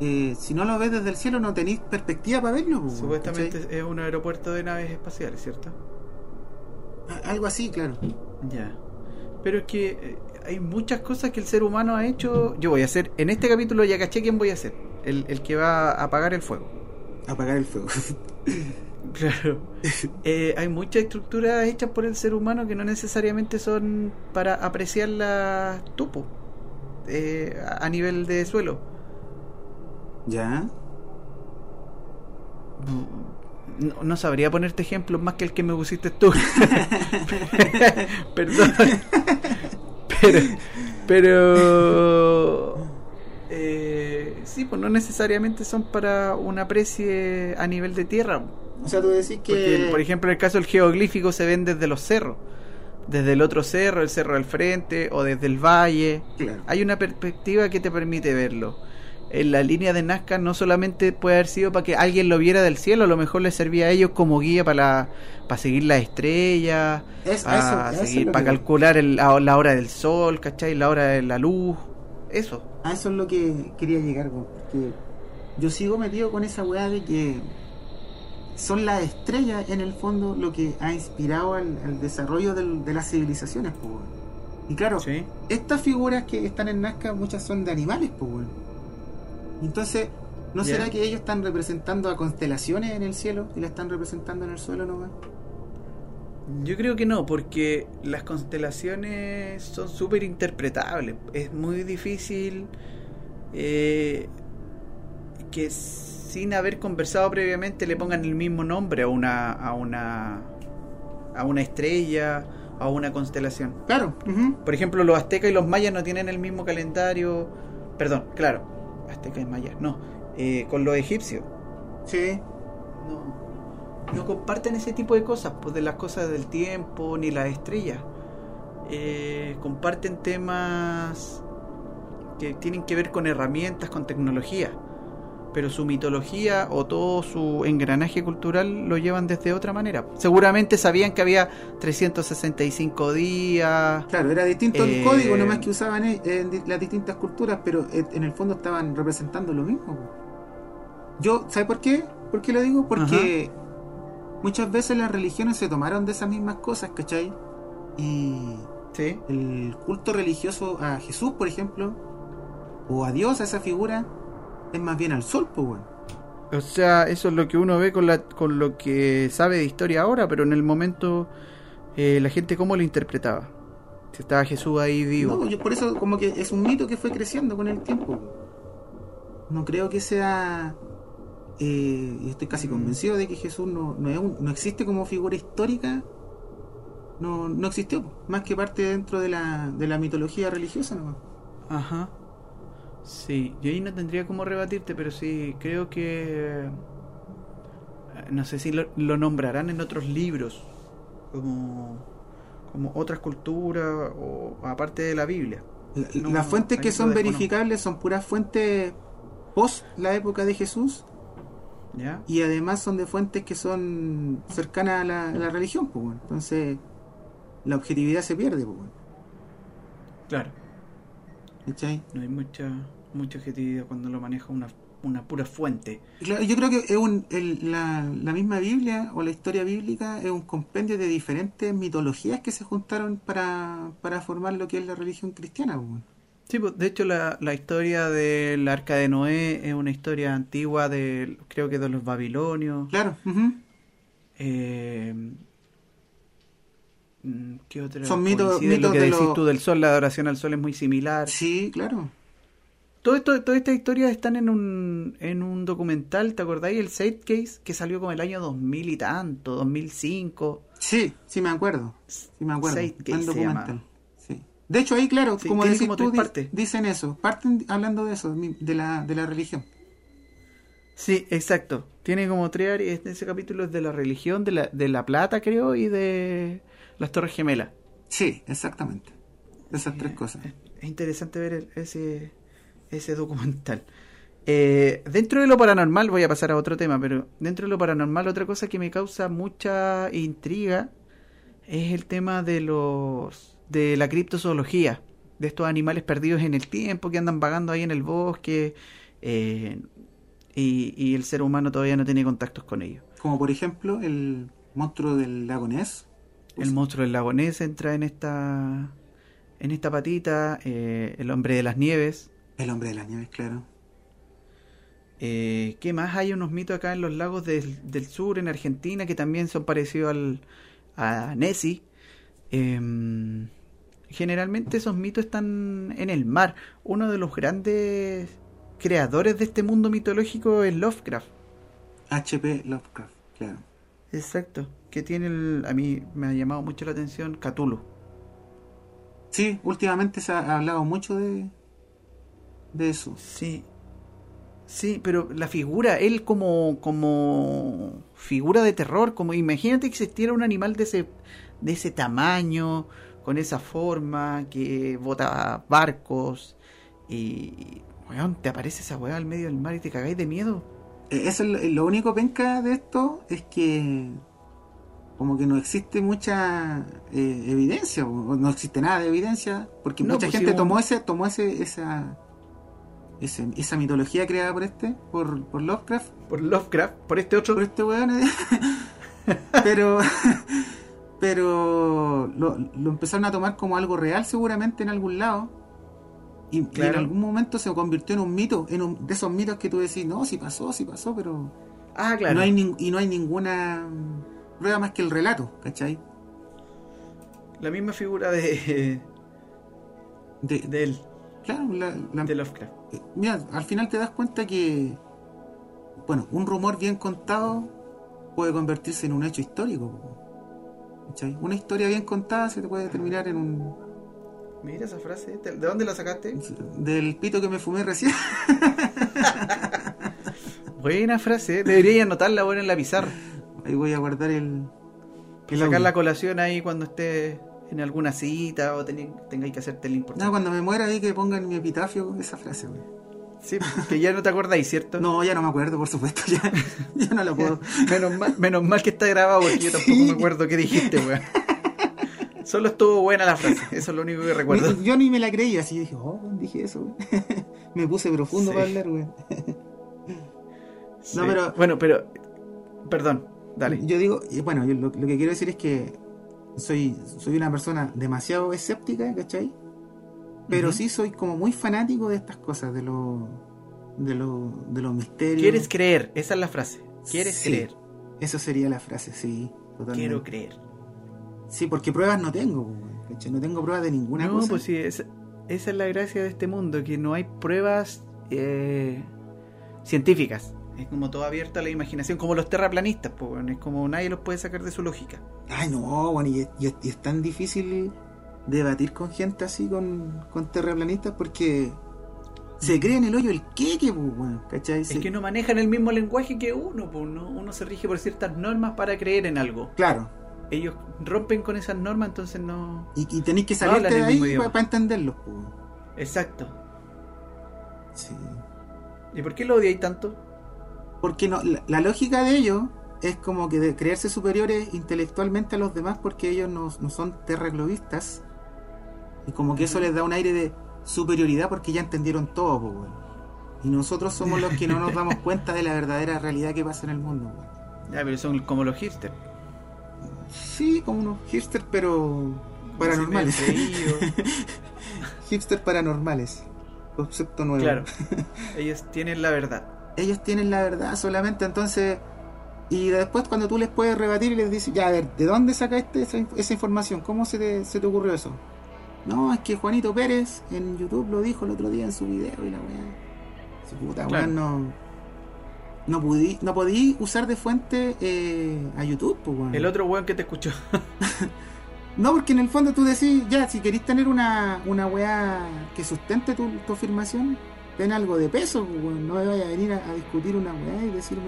eh, si no lo ves desde el cielo no tenéis perspectiva para verlo. weón, supuestamente ¿cachai? es un aeropuerto de naves espaciales, ¿cierto? Algo así, claro. Ya. Pero es que eh, hay muchas cosas que el ser humano ha hecho. Yo voy a hacer, en este capítulo ya caché quién voy a ser. El, el que va a apagar el fuego. Apagar el fuego. Claro. Eh, hay muchas estructuras hechas por el ser humano que no necesariamente son para apreciarlas tupo. Eh, a nivel de suelo. ¿Ya? No, no sabría ponerte ejemplos más que el que me pusiste tú. Perdón. Pero. Pero. Eh, sí, pues no necesariamente son para una aprecie a nivel de tierra. O sea, tú decís que... Porque, por ejemplo, en el caso del geoglífico se ven desde los cerros. Desde el otro cerro, el cerro del frente, o desde el valle. Claro. Hay una perspectiva que te permite verlo. en la línea de Nazca no solamente puede haber sido para que alguien lo viera del cielo, a lo mejor les servía a ellos como guía para, para seguir las estrellas, Es- para, eso- eso es seguir- lo para calcular el- la, la hora del sol, ¿cachai? La hora de la luz, eso. A eso es lo que quería llegar, porque yo sigo metido con esa weá de que son las estrellas en el fondo lo que ha inspirado al, al desarrollo del- de las civilizaciones, pues. Y claro, Sí. estas figuras que están en Nazca, muchas son de animales, pues. Entonces, ¿no será que ellos están representando a constelaciones en el cielo y la están representando en el suelo nomás? Yo creo que no, porque las constelaciones son súper interpretables. Es muy difícil eh, que sin haber conversado previamente le pongan el mismo nombre a una a una a una estrella, a una constelación. Claro, ujú. Por ejemplo, los aztecas y los mayas no tienen el mismo calendario. Perdón, claro, aztecas y mayas, no. eh, con los egipcios. sí, no, no comparten ese tipo de cosas, pues de las cosas del tiempo ni las estrellas. Eh, comparten temas que tienen que ver con herramientas, con tecnología. Pero su mitología o todo su engranaje cultural lo llevan desde otra manera. Seguramente sabían que había 365 días. Claro, era distinto Eh, el código nomás que usaban eh, en las distintas culturas, pero eh, en el fondo estaban representando lo mismo. Yo, ¿sabe por qué? ¿Por qué lo digo? Porque muchas veces las religiones se tomaron de esas mismas cosas, ¿cachai? Y ¿Sí? el culto religioso a Jesús, por ejemplo, o a Dios, a esa figura, es más bien al sol, pues, weón. O sea, eso es lo que uno ve con, la, con lo que sabe de historia ahora, pero en el momento eh, la gente cómo lo interpretaba. Si estaba Jesús ahí vivo. No, yo por eso como que es un mito que fue creciendo con el tiempo. No creo que sea... eh, y estoy casi convencido de que Jesús no, no, es un- no existe como figura histórica. No, no existió, más que parte dentro de la, de la mitología religiosa nomás. Ajá. Sí, yo ahí no tendría cómo rebatirte, pero sí, creo que... eh, No sé si lo, lo nombrarán en otros libros, como, como otras culturas o aparte de la Biblia. La- No, las fuentes que son verificables son puras fuentes post la época de Jesús ¿Ya? y además son de fuentes que son cercanas a la, a la religión. Pues, bueno. Entonces la objetividad se pierde. Pues, bueno. Claro. ¿Cachai? No hay mucha, mucha objetividad cuando lo maneja una, una pura fuente. Claro, yo creo que es un, el- la, la misma Biblia o la historia bíblica es un compendio de diferentes mitologías que se juntaron para, para formar lo que es la religión cristiana. pues, bueno. Sí, pues, de hecho la, la historia del arca de Noé es una historia antigua de, creo que de los babilonios. Claro, ujú. Eh, mm, ¿Qué otra? Son mitos- mitos Lo que de decís los- tú del sol, la adoración al sol es muy similar. sí, claro. Todo esto, todas estas historias están en un, en un documental, ¿te acordáis? El Side Case, que salió como el año 2000 y tanto, 2005. Sí, sí me acuerdo. Sí me acuerdo. Zeitgeist Buen se documental. llama. De hecho, ahí, claro, Sí, como decís como tú, partes. dicen eso. Parten hablando de eso, de la, de la religión. Sí, exacto. Tiene como tres áreas. Ese capítulo es de la religión, de la, de la plata, creo, y de las Torres Gemelas. Sí, exactamente. Esas tres cosas. Es, es interesante ver el- ese, ese documental. Eh, dentro de lo paranormal, voy a pasar a otro tema, pero dentro de lo paranormal, otra cosa que me causa mucha intriga es el tema de los de la criptozoología, de estos animales perdidos en el tiempo que andan vagando ahí en el bosque eh, y, y el ser humano todavía no tiene contactos con ellos. Como por ejemplo el monstruo del lago Ness. El monstruo del lago Ness entra en esta en esta patita, eh, el hombre de las nieves. El hombre de las nieves, claro. Eh, ¿Qué más? Hay unos mitos acá en los lagos del, del sur, en Argentina, que también son parecidos al, a Nessie. Em, generalmente esos mitos están en el mar. Uno de los grandes creadores de este mundo mitológico es Lovecraft. H.P. Lovecraft, claro. Exacto. Que tiene el, a mí me ha llamado mucho la atención Cthulhu. Sí, últimamente se ha hablado mucho de, de eso. Sí. Sí, pero la figura, él como, como figura de terror, como imagínate que existiera un animal de ese, de ese tamaño, con esa forma, que bota barcos y Weón, te aparece esa weá al medio del mar y te cagáis de miedo. Eh, Eso es lo, lo único penca de esto es que como que no existe mucha eh, evidencia, o no existe nada de evidencia, porque No, mucha pues, gente sí, tomó ese, tomó ese, esa, ese- esa mitología creada por este, por, por Lovecraft, Por Lovecraft, por este otro. por este weón, eh. pero pero lo, lo empezaron a tomar como algo real seguramente en algún lado. Y, y en algún momento se convirtió en un mito, en un, de esos mitos que tú decís, no, sí pasó, sí pasó, pero Ah, claro. no hay y no hay ninguna prueba más que el relato, ¿cachai? La misma figura de, De, de él, claro, la- la- de Lovecraft. eh, mira, al final te das cuenta que, bueno, un rumor bien contado puede convertirse en un hecho histórico. Una historia bien contada se te puede terminar en un... Mira esa frase. ¿de de dónde la sacaste? Del pito que me fumé recién. Buena frase. Debería anotarla buena en la pizarra. Ahí voy a guardar el... el Sacar audio. la colación ahí cuando esté en alguna cita o tengáis que hacerte el No, importante. cuando me muera ahí que pongan mi epitafio esa frase, güey. Sí, que ya no te acordáis, ¿cierto? No, ya no me acuerdo, por supuesto, ya, ya no la puedo. Menos mal, menos mal que está grabado porque yo tampoco me acuerdo qué dijiste, weón. Solo estuvo buena la frase, eso es lo único que recuerdo. Yo ni me la creía, así dije, oh, dije eso, güey. Me puse profundo Sí. para hablar. Sí. No, pero- Bueno, pero... Perdón, dale. Yo digo, bueno, yo lo, lo que quiero decir es que soy, soy una persona demasiado escéptica, ¿cachai? Pero sí soy como muy fanático de estas cosas, de lo, de lo, de los misterios. ¿Quieres creer? Esa es la frase. ¿Quieres Sí, creer? Eso sería la frase, sí, totalmente. Quiero creer. Sí, porque pruebas no tengo. No tengo pruebas de ninguna no, cosa. pues sí, esa, esa es la gracia de este mundo, que no hay pruebas eh, científicas. Es como todo abierto a la imaginación, como los terraplanistas, pues, es como nadie los puede sacar de su lógica. Ay, no, bueno, y es tan difícil debatir con gente así, con, con terraplanistas, porque se creen el hoyo el queque, pues, ¿cachai? Es Se- que no manejan el mismo lenguaje que uno, pues, ¿no? uno se rige por ciertas normas para creer en algo. Claro, Ellos rompen con esas normas, entonces no... y, y tenéis que No salirte el de ahí para idioma. entenderlos, pues. Exacto. Sí. ¿Y por qué lo odiáis tanto? Porque no, la, la lógica de ellos es como que de creerse superiores intelectualmente a los demás porque ellos no, no son terraglobistas. Y como que eso les da un aire de superioridad porque ya entendieron todo, pues, weón. Y nosotros somos los que no nos damos cuenta de la verdadera realidad que pasa en el mundo, weón. Ya, pero son como los hipsters. Sí, como unos hipsters, pero paranormales. Hipsters paranormales. Concepto nuevo. Claro. Ellos tienen la verdad. Ellos tienen la verdad solamente, entonces. Y después, cuando tú les puedes rebatir y les dices, ya, a ver, ¿de dónde sacaste esa, esa información? ¿Cómo se te, se te ocurrió eso? No, es que Juanito Pérez en YouTube lo dijo el otro día en su video y la weá. Su puta Claro. weá, no. No podí, no podí usar de fuente eh, a YouTube, pues, weón. El otro weón que te escuchó. No, porque en el fondo tú decís, ya, si queréis tener una, una weá que sustente tu, tu afirmación, ten algo de peso, pues, weón. No me vaya a venir a, a discutir una weá y decirme,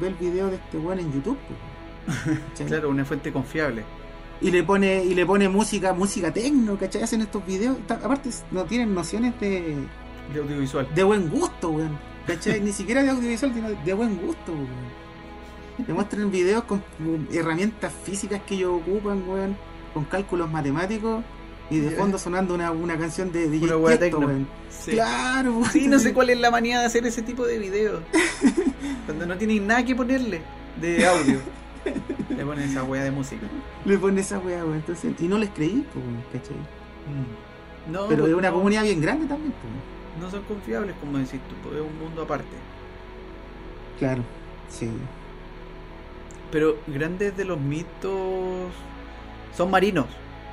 ve el video de este weón en YouTube, pues. Claro, una fuente confiable. Y le pone, y le pone música, música tecno, ¿cachai? Hacen estos videos. Aparte, no tienen nociones de, De audiovisual. de buen gusto, weón. ¿Cachai? Ni siquiera de audiovisual, sino de buen gusto, weón. Te muestran videos con herramientas físicas que ellos ocupan, weón, con cálculos matemáticos y de fondo sonando una, una canción de DJ Una Tiesto, weón. Sí. Claro, weón. Sí, no sé cuál es la manía de hacer ese tipo de videos. Cuando no tienen nada que ponerle de audio. Le ponen esa wea de música. Le pone esa weá, weón. Entonces, y no les creí, pues, ¿cachai? No, Pero es una no, comunidad bien grande también, pues. No son confiables, como decís tú, es un mundo aparte. Claro, sí. Pero grandes de los mitos son marinos.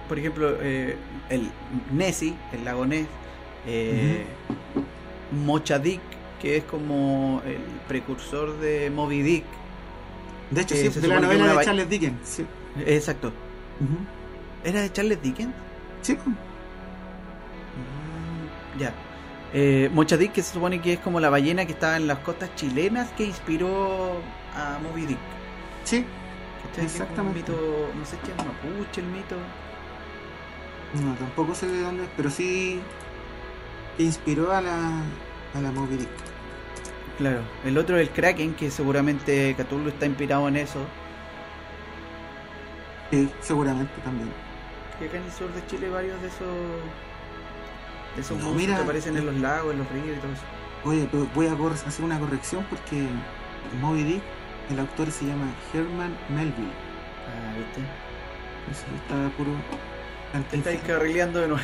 Por ejemplo, eh, el Nessie, el lago Ness, eh, que es como el precursor de Moby Dick. De hecho, Eh, sí, de la novela de Charles Dickens. Sí. Exacto. ¿Era de Charles Dickens? Sí. Mm, Ya. Eh, Mochadik, que se supone que es como la ballena que estaba en las costas chilenas que inspiró a Moby Dick. sí. Exactamente. Un mito, no sé qué es mapuche el mito. No, tampoco sé de dónde es, pero sí que inspiró a la, a la Moby Dick. Claro. El otro es el Kraken, que seguramente Cthulhu está inspirado en eso. Sí, seguramente también. Que acá en el sur de Chile varios de esos. De esos No, mira, que aparecen en los lagos, en los ríos y todo eso. Oye, pero voy a hacer una corrección porque Moby Dick, el autor se llama Herman Melville. Ah, ¿viste? Eso estaba puro. Te estáis carrileando de nuevo.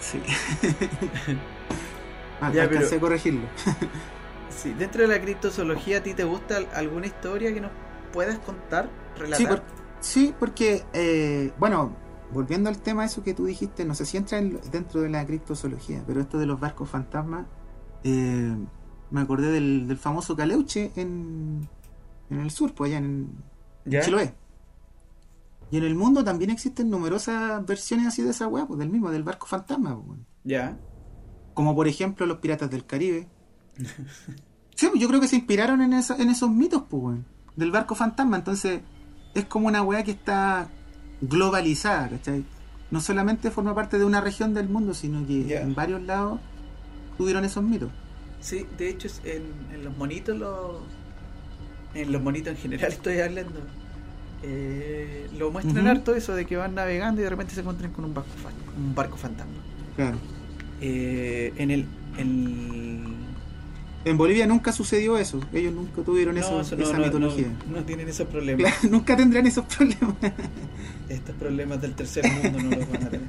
Sí. Ah, Ya, alcancé pero- a corregirlo. Sí, dentro de la criptozoología, ¿a ti te gusta al- alguna historia que nos puedas contar, relatar? Sí, por- sí, porque, eh, bueno, volviendo al tema eso que tú dijiste, no sé si entra en- dentro de la criptozoología, pero esto de los barcos fantasmas, eh, me acordé del, del famoso Caleuche en, en el sur, pues allá en. Chiloé. Y en el mundo también existen numerosas versiones así de esa weá, pues del mismo, del barco fantasma, pues. Ya. como por ejemplo los piratas del Caribe. Sí, pues yo creo que se inspiraron en, esa- en esos mitos, pues, weón, del barco fantasma. Entonces, es como una weá que está globalizada, ¿cachai? No solamente forma parte de una región del mundo, sino que en varios lados tuvieron esos mitos. Sí, de hecho, en, en los monitos, los, en los monitos en general estoy hablando. eh, lo muestran Ujú. harto eso de que van navegando y de repente se encuentran con un barco, un barco fantasma. Claro. Eh, en el. En Bolivia nunca sucedió eso. Ellos nunca tuvieron eso, No, eso no, esa no, mitología. no, tienen esos problemas. Claro, nunca tendrán esos problemas. Estos problemas del tercer mundo no los van a tener.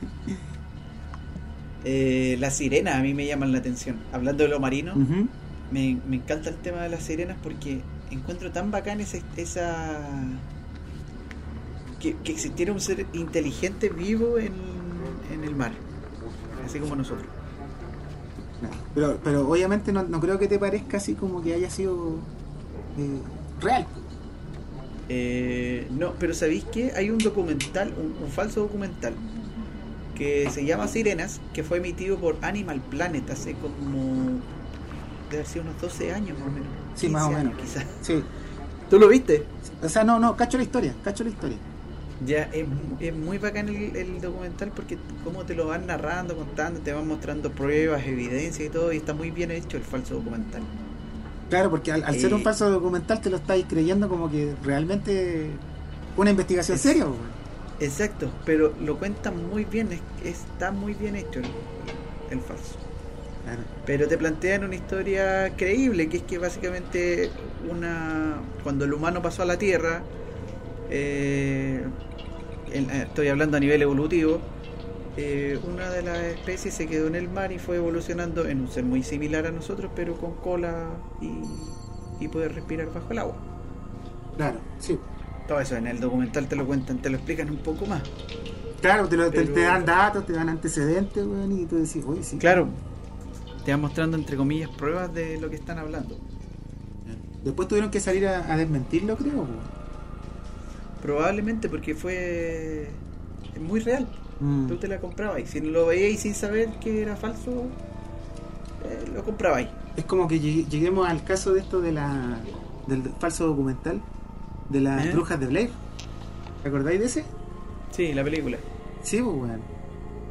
Eh, las sirenas a mí me llaman la atención. Hablando de lo marino, me, me encanta el tema de las sirenas porque encuentro tan bacán ese- esa. Que, que existiera un ser inteligente vivo en, en el mar, así como nosotros. Pero, pero obviamente no, no creo que te parezca así como que haya sido eh, real. Eh, no, pero ¿sabéis qué? Hay un documental, un, un falso documental, que se llama Sirenas, que fue emitido por Animal Planet hace como. debe haber sido unos 12 años más o menos. Sí, 15 más o menos. quizás. Sí. ¿Tú lo viste? O sea, no, no, cacho la historia, cacho la historia. Ya, es, es muy bacán el, el documental porque como te lo van narrando, contando, te van mostrando pruebas, evidencias y todo, y está muy bien hecho el falso documental. Claro, porque al, al ser Eh. un falso documental te lo estáis creyendo como que realmente una investigación Es- seria. Exacto, pero lo cuentan muy bien, es, está muy bien hecho el, el falso. Claro. Pero te plantean una historia creíble, que es que básicamente una cuando el humano pasó a la Tierra, eh, en- eh, estoy hablando a nivel evolutivo, eh, una de las especies se quedó en el mar y fue evolucionando en un ser muy similar a nosotros, pero con cola y, y poder respirar bajo el agua. Claro, sí. Todo eso en el documental te lo cuentan, te lo explican un poco más. Claro, te, lo- te- Pero- te dan datos, te dan antecedentes, güey, y tú decís, oye, sí. Claro, te van mostrando entre comillas pruebas de lo que están hablando. Después tuvieron que salir a, a desmentirlo, creo. güey. Probablemente porque fue muy real. Mm. Tú te la comprabas y si no lo veías sin saber que era falso, eh, lo comprabas. Es como que llegue- lleguemos al caso de esto de la del falso documental de las ¿Eh? brujas de Blair. ¿Te acordáis de ese? Sí, la película. Sí, pues, weón.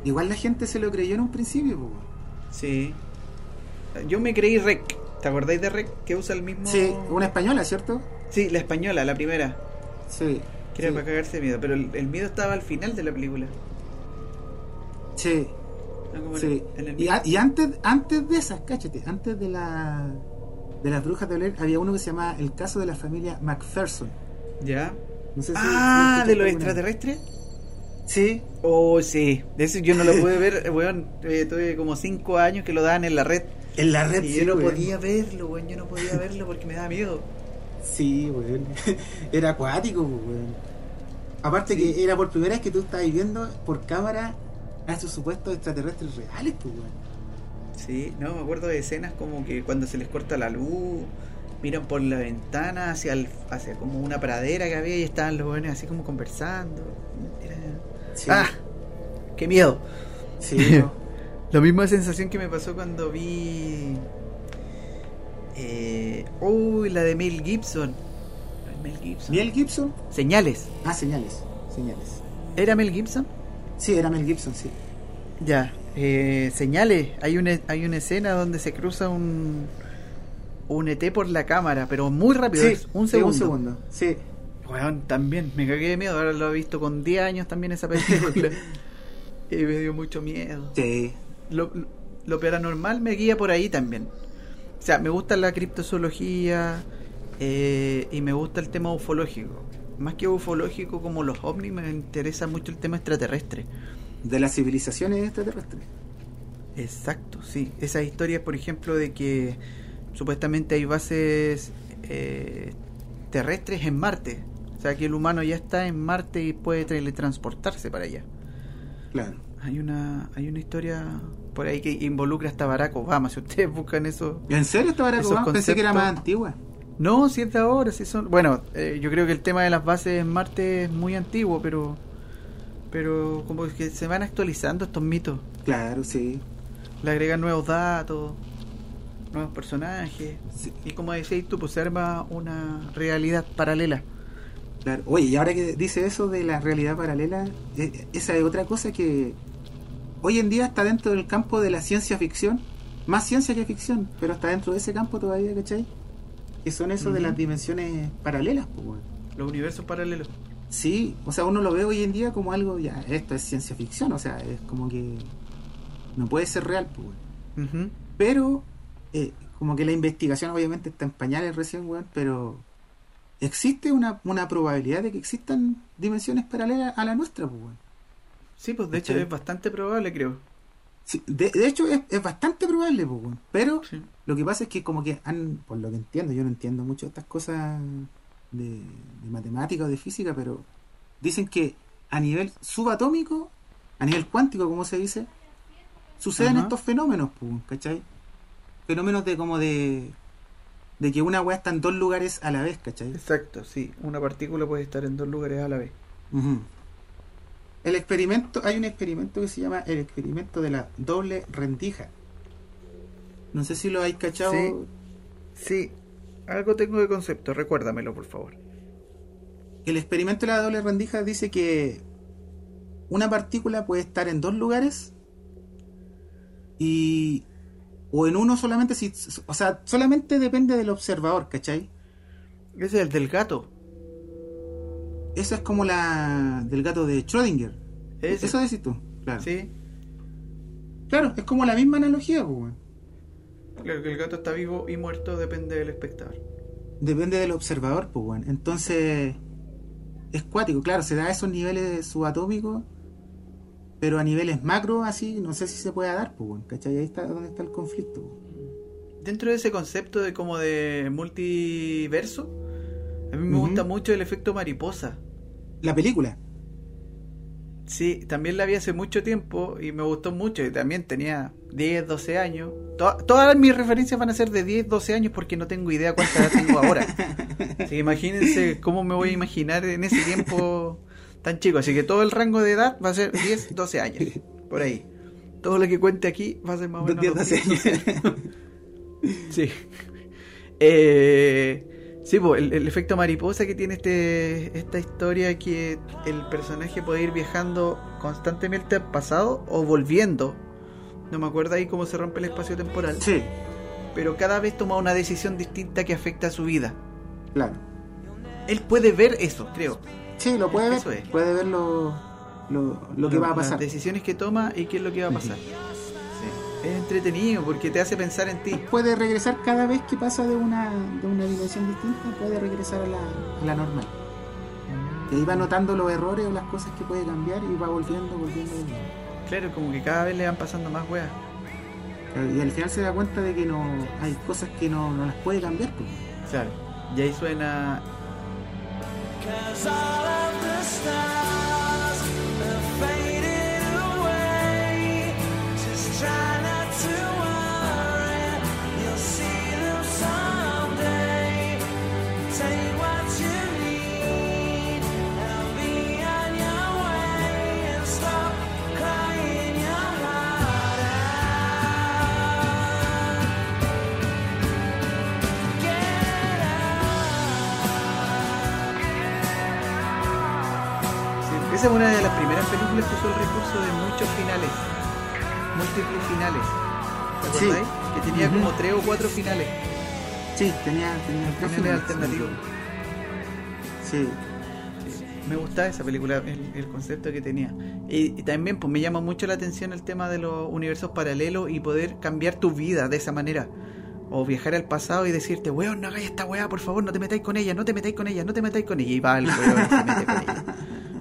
Igual la gente se lo creyó en un principio, pues, weón. Sí. Yo me creí Rec. ¿Te acordáis de Rec? Que usa el mismo. Sí, una española, ¿cierto? Sí, la española, la primera. Sí. Que era para cagarse de miedo. Pero el, el miedo estaba al final de la película. Sí, No en- sí. en Y, a- y antes, antes de esas, cáchate, antes de la de las brujas de Blair había uno que se llamaba El caso de la familia Macpherson. ¿Ya? No sé si- Ah, de los extraterrestres. Sí, Oh, sí. De eso yo no lo pude ver, weón. Eh, tuve como 5 años que lo daban en la red. en la red Y sí, yo no weón. podía verlo, weón. Yo no podía verlo porque me daba miedo. Sí, weón. Era acuático, weón. Aparte Sí. que era por primera vez que tú estabas viendo por cámara a estos supuestos extraterrestres reales, pues, weón. Sí, no, me acuerdo de escenas como que cuando se les corta la luz, miran por la ventana hacia, el, hacia como una pradera que había y estaban los jóvenes así como conversando. Era- Sí. ¡Ah! ¡Qué miedo! Sí, no. La misma sensación que me pasó cuando vi. Eh, uy, la de Mel Gibson. Mel Gibson. ¿Mel Gibson? Señales. Ah, señales. Señales. ¿Era Mel Gibson? Sí, era Mel Gibson, sí. Ya. Eh, señales. Hay una, hay una escena donde se cruza un, un ET por la cámara, pero muy rápido. un sí, segundo. un segundo. Sí. Weón, también me cagué de miedo. Ahora lo he visto con 10 años también esa película. y me dio mucho miedo. Sí. Lo, lo paranormal me guía por ahí también. O sea, me gusta la criptozoología eh, y me gusta el tema ufológico. Más que ufológico como los ovnis, me interesa mucho el tema extraterrestre. De las civilizaciones extraterrestres. Exacto, sí. Esas historias, por ejemplo, de que supuestamente hay bases eh, terrestres en Marte. O sea, que el humano ya está en Marte y puede teletransportarse para allá. Claro. Hay una, hay una historia por ahí que involucra hasta Barack Obama. Si ustedes buscan eso. ¿En serio esta Barack Obama? Pensé que era más antigua. No, si es de ahora, si son. Bueno, eh, yo creo que el tema de las bases en Marte es muy antiguo, pero. Pero como que se van actualizando estos mitos. Claro, sí. Le agregan nuevos datos, nuevos personajes. Sí. Y como decías tú, pues se arma una realidad paralela. Claro. Oye, y ahora que dice eso de la realidad paralela, eh, esa es otra cosa que hoy en día está dentro del campo de la ciencia ficción, más ciencia que ficción, pero está dentro de ese campo todavía, ¿cachai? Que son eso de las dimensiones paralelas, pues, weón. Los universos paralelos. Sí, o sea, uno lo ve hoy en día como algo, ya, esto es ciencia ficción, o sea, es como que no puede ser real, pues. Ujú. Pero, eh, como que la investigación obviamente está en pañales recién, weón, pero existe una, una probabilidad de que existan dimensiones paralelas a la nuestra, pues. Sí, pues de hecho es bastante probable, creo. Sí, de, de hecho, es, es bastante probable, pues. Pero Sí. lo que pasa es que como que han, por lo que entiendo, yo no entiendo mucho estas cosas de, de matemática o de física, pero dicen que a nivel subatómico, a nivel cuántico, como se dice, suceden Ajá. estos fenómenos, pues, ¿cachai? Fenómenos de como de de que una weá está en dos lugares a la vez, ¿cachai? Exacto, sí. Una partícula puede estar en dos lugares a la vez. Ujú. El experimento, hay un experimento que se llama el experimento de la doble rendija. No sé si lo hay cachado. Sí. Sí, algo tengo de concepto, recuérdamelo, por favor. El experimento de la doble rendija dice que una partícula puede estar en dos lugares y o en uno solamente si o sea, solamente depende del observador, ¿cachai? Ese es el del gato. Eso es como la del gato de Schrödinger. Ese. Eso decís tú, claro. Sí, Claro, es como la misma analogía, pues, weón. claro que el gato está vivo y muerto depende del espectador. Depende del observador, pues. Entonces, es cuático, claro, se da a esos niveles subatómicos, pero a niveles macro, así, no sé si se puede dar, pues, weón. ¿Cachai? Ahí está donde está el conflicto. Dentro de ese concepto de como de multiverso, a mí me gusta mucho el efecto mariposa. La película, Sí, también la vi hace mucho tiempo y me gustó mucho. Y también tenía 10, 12 años. To- todas mis referencias van a ser de 10, 12 años porque no tengo idea cuánta edad tengo ahora. Así imagínense cómo me voy a imaginar en ese tiempo tan chico. Así que todo el rango de edad va a ser 10, 12 años. Por ahí. Todo lo que cuente aquí va a ser más o menos. 10, los 12 10, 12 años. Sí. Eh, sí, pues, el, el efecto mariposa que tiene este esta historia que el personaje puede ir viajando constantemente al pasado o volviendo. No me acuerdo ahí cómo se rompe el espacio temporal. Sí, Pero cada vez toma una decisión distinta que afecta a su vida. claro. Él puede ver eso, creo. Sí, lo puede ver, Eso es. puede ver lo, lo, lo que va a pasar. Las decisiones que toma y qué es lo que va a pasar. Sí. Es entretenido porque te hace pensar en ti. Puede regresar cada vez que pasa de una, de una dimensión distinta, puede regresar a la, a la normal. Y ahí va notando los errores o las cosas que puede cambiar y va volviendo, volviendo, volviendo. Claro, como que cada vez le van pasando más weas. Y al final se da cuenta de que no hay cosas que no, no las puede cambiar. pues. Claro. Y ahí suena try esa es una de las primeras películas que usó el recurso de muchos finales. múltiples finales. ¿Te Sí. Que tenía como tres o cuatro finales. Sí, tenía, tenía Tres finales finales, alternativos. Sí. Me gustaba esa película, el, el concepto que tenía. Y, y también pues me llama mucho la atención el tema de los universos paralelos y poder cambiar tu vida de esa manera. O viajar al pasado y decirte, weón, no hagáis esta weá, por favor, no te metáis con ella, no te metáis con ella, no te metáis con ella. Y va el weón se mete con ella.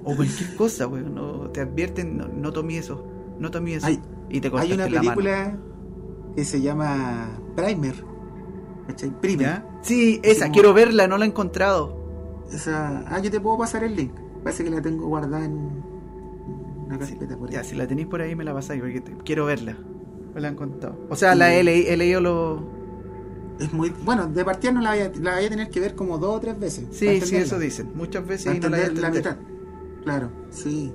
O cualquier cosa, weón. No, te advierten, no, no tomé eso, no tomé eso. Hay- y te Hay una la mano. Que se llama Primer. ¿Cachai? Primer. ¿Ya? Sí, esa, como- quiero verla, no la he encontrado. Esa, ah, yo te puedo pasar el link. Parece que la tengo guardada en una carpeta por ahí. Ya, si la tenéis por ahí me la pasáis porque te- quiero verla. Me la han contado. O sea, la he, leí- he leído los... Es muy, bueno, de partida no la voy, a, la a tener que ver como dos o tres veces. Sí, sí, eso dicen. Muchas veces y no la voy a la mitad. Claro, sí.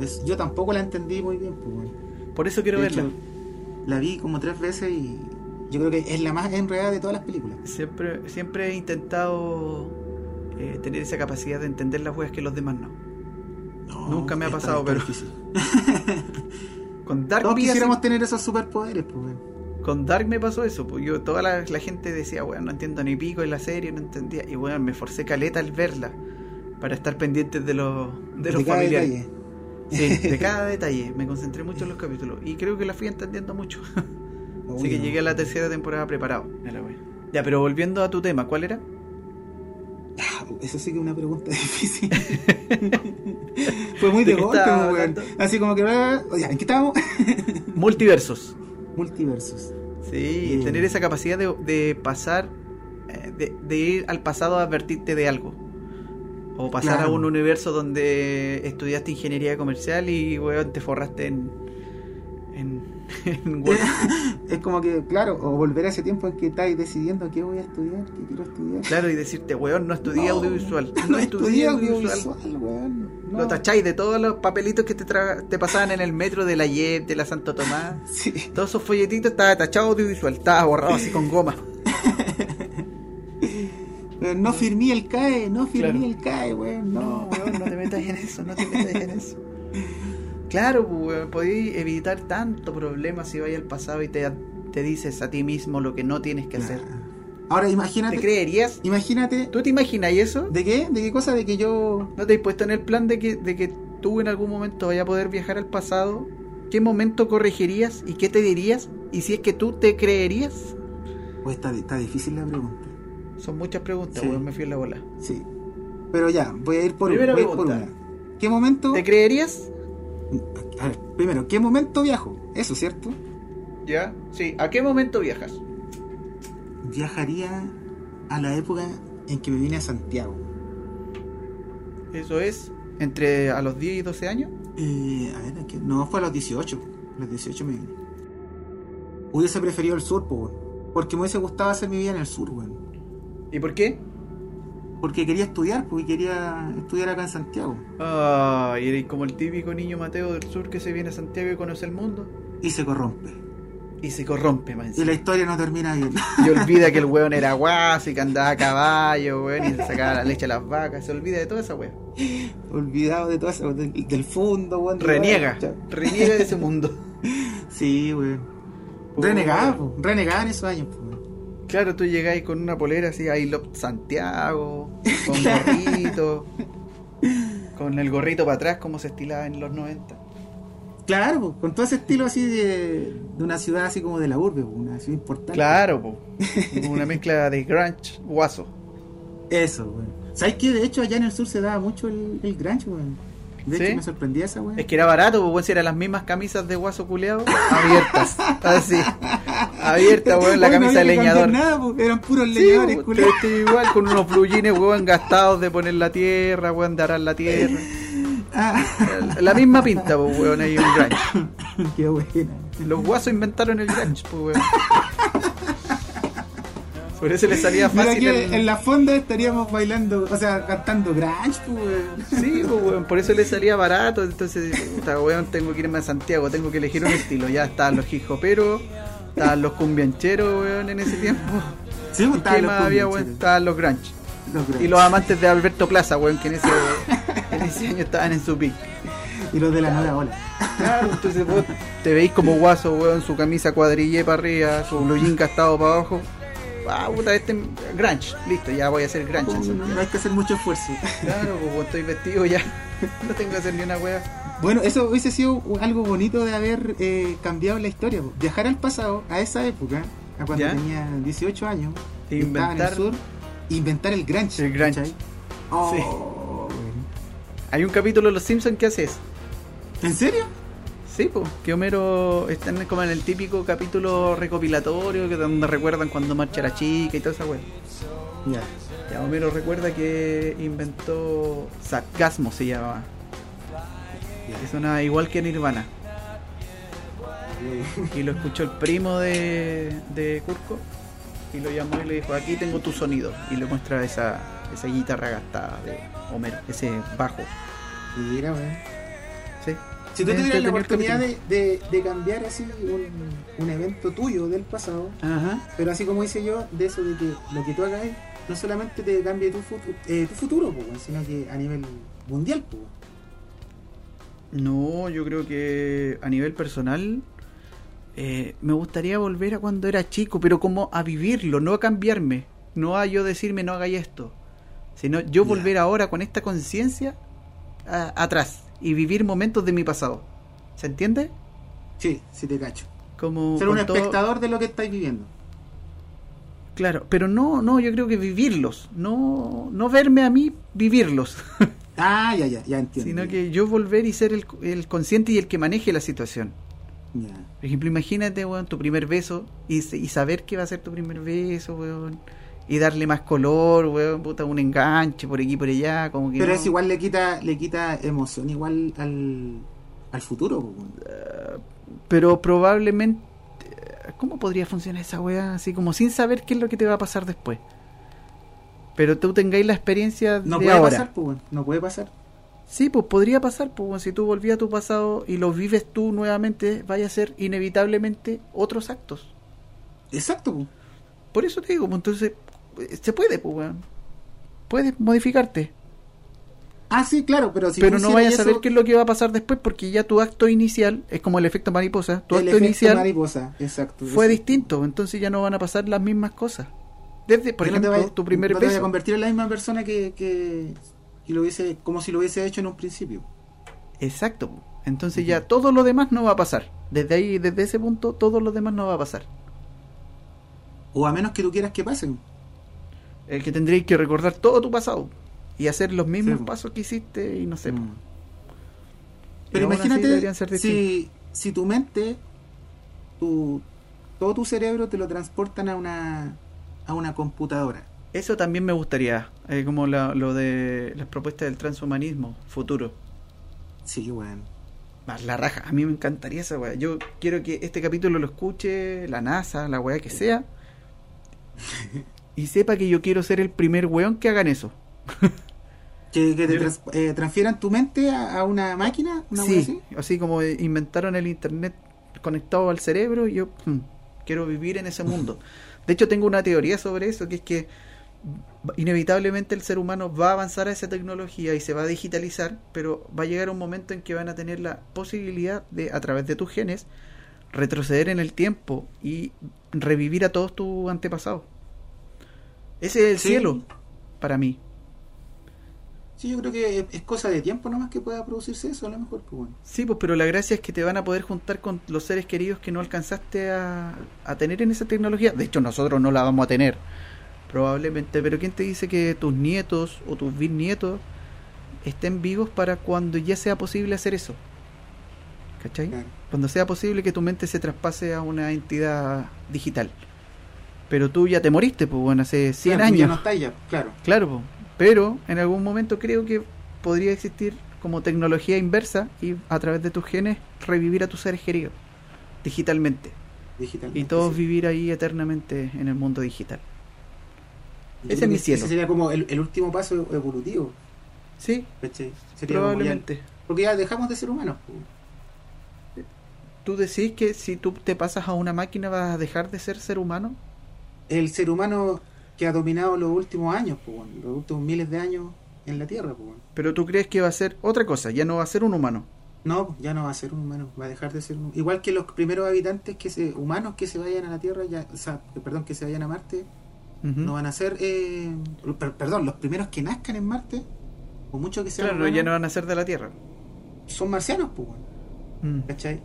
Es- yo tampoco la entendí muy bien. Pues, bueno. Por eso quiero De verla. hecho, la vi como tres veces y yo creo que es la más enredada de todas las películas. Siempre, siempre he intentado eh, tener esa capacidad de entender las weas que los demás no. No, Nunca me ha pasado, pero-. Con Dark, Todos quisiéramos tener esos superpoderes, pues, con Dark me pasó eso. Pues yo, toda la, la gente decía, weón, no entiendo ni pico en la serie, no entendía. Y weón, me forcé caleta al verla para estar pendientes de los, de los De familiares. Sí, de cada detalle. Me concentré mucho en los capítulos. Y creo que la fui entendiendo mucho. Así que no. llegué a la tercera temporada preparado. Ya, la wea. Ya, pero volviendo a tu tema, ¿cuál era? Ah, Eso sí que es una pregunta difícil. Fue muy ¿De golpe, weón. Así como que. ah, ya, ¿En qué estábamos? Multiversos. Multiversos. Sí, tener esa capacidad de, de pasar, eh, de, de ir al pasado a advertirte de algo. O pasar Claro. a un universo donde estudiaste ingeniería comercial y, weón, te forraste en... en, en. Es como que, claro, o volver a ese tiempo en que estáis decidiendo qué voy a estudiar, qué quiero estudiar. Claro, y decirte, weón, no estudié No, audiovisual. No, estudié audiovisual. audiovisual, weón. No. Lo tacháis de todos los papelitos que te, tra- te pasaban en el metro de la YEP, de la Santo Tomás. Sí. Todos esos folletitos estaba tachado audiovisual, estaba borrado así con goma. Weón, No firmé el CAE, no firmé Claro. el CAE, weón. No, No, weón, no te metas en eso, no te metas en eso. Claro, pues, weón, podéis evitar tanto problema si vais al pasado y te, te dices a ti mismo lo que no tienes que hacer. Ahora ¿Te imagínate. creerías? Imagínate. ¿Tú te imaginas eso? ¿De qué? ¿De qué cosa? De que yo. ¿No te has puesto en el plan de que, de que tú en algún momento vayas a poder viajar al pasado? ¿Qué momento corregirías y qué te dirías? Y si es que tú te creerías, Pues está, está difícil la pregunta. Son muchas preguntas, Sí. weón, me fui en la bola. Sí. Pero ya, voy a ir por, Primera voy a ir por pregunta. una. ¿Qué momento? ¿Te creerías? A ver, primero, ¿qué momento viajo? Eso, ¿cierto? Ya, sí. ¿A qué momento viajas? Viajaría a la época en que me vine a Santiago. Eso es entre a los 10 y 12 años. Eh, a ver, ¿a qué? no, fue a los 18. A los 18 me vine. Hubiese preferido el sur, po, weón. Porque me hubiese gustado hacer mi vida en el sur, weón. ¿Y por qué? Porque quería estudiar, porque quería estudiar acá en Santiago. Ay, eres como el típico niño Mateo del sur que se viene a Santiago y conoce el mundo. Y se corrompe. Y se corrompe, man. Y la historia no termina bien. Y olvida que el weón era guaso y que andaba a caballo, weón, y se sacaba la leche a las vacas. Se olvida de toda esa weón. Olvidado de todo eso, del, del fondo, weón. Reniega. Reniega de ese mundo. Sí, weón. Po. renegaba en esos años, weón. Claro, tú llegáis con una polera así, ahí Love Santiago, con gorrito, con el gorrito para atrás como se estilaba en los 90. Claro, po, con todo ese estilo así de, de una ciudad así como de la urbe, po, una ciudad importante. Claro, po. una mezcla de grunge guaso. Eso, weón. ¿Sabes qué? De hecho, allá en el sur se daba mucho el, el grunge, weón. De ¿Sí? hecho, me sorprendía esa, weón. Es que era barato, pues bueno, si eran las mismas camisas de guaso culeado, abiertas, así, abierta, weón, la camisa de leñador. Nada, po, eran puros leñadores, pues, vestí igual, con unos weón, gastados de poner la tierra, weón, de arar la tierra. Ah, La misma pinta, pues, weón, ahí un grunge. qué buena. Los guasos inventaron el pues, weón. Por eso le salía Mira fácil que el... en la fonda estaríamos bailando, o sea, cantando grunge, pues, weón. Sí, pues, weón, por eso le salía barato. Entonces, puta, weón, tengo que irme a Santiago, tengo que elegir un estilo. Ya estaban los hip hoperos, estaban los cumbiancheros, weón, en ese tiempo. Sí, ¿Y pues, qué estaban los más había, weón? Estaban los grunge. los grunge. Y los amantes de Alberto Plaza, weón, que en ese, en ese año estaban en su pick. Y los de la nueva ola. Claro, entonces vos te veis como guaso, weón, su camisa cuadrille para arriba, su blue jean castado para abajo. Ah, puta, este grunge, listo, ya voy a hacer grunge. No, hay que hacer mucho esfuerzo. Claro, pues vos estoy vestido ya. No tengo que hacer ni una wea. Bueno, eso hubiese sido algo bonito de haber eh, cambiado la historia. po. Viajar al pasado, a esa época, a cuando ¿Ya? tenía 18 años, E en el inventar- sur, inventar el grunge. El grunge. Oh, Hay un capítulo de Los Simpsons que hace eso. ¿En serio? Sí, pues, que Homero está en- como en el típico capítulo recopilatorio que donde recuerdan cuando marcha era chica y toda esa wea. Ya. Ya Homero recuerda que inventó Sarcasmo se llamaba. Ya. Que sonaba igual que Nirvana. Y lo escuchó el primo de, de Curco y lo llamó y le dijo, aquí tengo tu sonido. Y le muestra esa, esa guitarra gastada de Homero, ese bajo. Mira, weón. Si tú tuvieras la oportunidad de, de- de cambiar así un, un evento tuyo del pasado, Ajá. pero así como hice yo, de eso de que lo que tú hagas no solamente te cambie tu, futu- eh, tu futuro, po, sino que a nivel mundial, po. No, yo creo que a nivel personal eh, me gustaría volver a cuando era chico, pero como a vivirlo, no a cambiarme, no a yo decirme no hagáis esto, sino yo volver ahora con esta conciencia atrás y vivir momentos de mi pasado. ¿Se entiende? Sí, sí te cacho. Como Ser un todo- espectador de lo que estáis viviendo. Claro, pero no, no, yo creo que vivirlos, no, no verme a mí vivirlos, Ah, ya, ya, ya entiendo. sino que yo volver y ser el, el consciente y el que maneje la situación. Ya. Por ejemplo, imagínate, weón, tu primer beso y, y saber que va a ser tu primer beso, weón. Y darle más color, weón, puta, un enganche por aquí por allá, como que. Pero no. es igual le quita, le quita emoción igual al, al futuro, weón. Pero probablemente. ¿Cómo podría funcionar esa weá? Así como sin saber qué es lo que te va a pasar después. Pero tú tengáis la experiencia No de puede ahora. pasar, weón. No puede pasar. Sí, pues podría pasar, pues si tú volvías a tu pasado y lo vives tú nuevamente, vaya a ser inevitablemente otros actos. Exacto, po. Por eso te digo, pues entonces se puede, pues, weón. Puedes modificarte, Ah, sí, claro, pero si pero no vayas a saber qué es lo que va a pasar después porque ya tu acto inicial es como el efecto mariposa. Tu el acto efecto inicial mariposa, exacto. fue distinto, entonces ya no van a pasar las mismas cosas. Desde, por Ya no te ejemplo, tu primer no te a convertir en la misma persona que, que, que lo hubiese, como si lo hubiese hecho en un principio. Exacto. Entonces ya todo lo demás no va a pasar. Desde ahí, desde ese punto, todo lo demás no va a pasar. O a menos que tú quieras que pasen. El que tendréis que recordar todo tu pasado y hacer los mismos Sí, pasos que hiciste y no sé. Mm. Pero imagínate ser si, si tu mente, tu, todo tu cerebro te lo transportan a una, a una computadora. Eso también me gustaría, eh, como la- lo de las propuestas del transhumanismo futuro. Sí, bueno. Más la raja, a mí me encantaría esa weá. Yo quiero que este capítulo lo escuche la NASA, la weá que sea, y sepa que yo quiero ser el primer weón que hagan eso. Que, que te trans- eh, transfieran tu mente a, a una máquina, una sí, así. así como inventaron el internet conectado al cerebro, yo mm, quiero vivir en ese mundo. De hecho, tengo una teoría sobre eso, que es que inevitablemente el ser humano va a avanzar a esa tecnología y se va a digitalizar, pero va a llegar un momento en que van a tener la posibilidad de, a través de tus genes, retroceder en el tiempo y revivir a todos tus antepasados. Ese es el Sí. cielo para mí. Sí, yo creo que es, cosa de tiempo nomás que pueda producirse eso, a lo mejor. Pues bueno. Sí, pues, pero la gracia es que te van a poder juntar con los seres queridos que no alcanzaste a, a tener en esa tecnología. De hecho, nosotros no la vamos a tener, probablemente. Pero ¿quién te dice que tus nietos o tus bisnietos estén vivos para cuando ya sea posible hacer eso? ¿Cachai? Claro. Cuando sea posible que tu mente se traspase a una entidad digital. Pero tú ya te moriste, pues bueno, hace 100 Claro, tú ya años. no estás ya, claro. Claro, po. pero en algún momento creo que podría existir como tecnología inversa y a través de tus genes revivir a tus seres queridos digitalmente Digitalmente. y todos sí. vivir ahí eternamente en el mundo digital. Yo ese es mi cielo. Ese sería como el, el último paso evolutivo. Sí, probablemente. porque ya dejamos de ser humanos. pues. ¿Tú decís que si tú te pasas a una máquina vas a dejar de ser ser humano? El ser humano que ha dominado los últimos años, pues, bueno, los últimos miles de años en la Tierra. Pues, bueno. Pero tú crees que va a ser otra cosa, ya no va a ser un humano. No, ya no va a ser un humano, va a dejar de ser un Igual que los primeros habitantes que se, humanos que se vayan a la Tierra, ya, o sea, que- perdón, que se vayan a Marte, no van a ser, eh, per- perdón, los primeros que nazcan en Marte, o muchos que sean Claro, humanos, ya no van a ser de la Tierra. son marcianos, pues, weón, Mm. ¿cachai?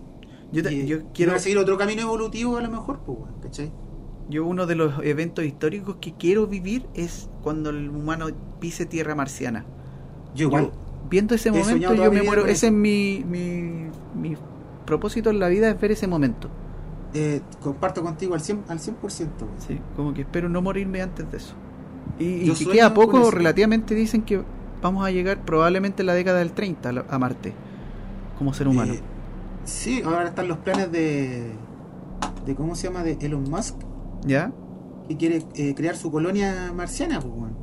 Yo, te- Y- yo y quiero. van a seguir otro camino evolutivo a lo mejor, pues, weón, ¿cachai? Yo uno de los eventos históricos que quiero vivir es cuando el humano pise tierra marciana. Yo igual. Yo, viendo ese momento yo me muero. Ese es mi, mi, mi propósito en la vida es ver ese momento. Eh, comparto contigo al 100%, al 100% weón. Sí, como que espero no morirme antes de eso. Y, y que queda poco, relativamente dicen que vamos a llegar probablemente en la década del 30 a la- a Marte como ser humano. Eh, sí, ahora están los planes de, de ¿cómo se llama? De Elon Musk, ¿Ya? que quiere eh, crear su colonia marciana, pues, weón.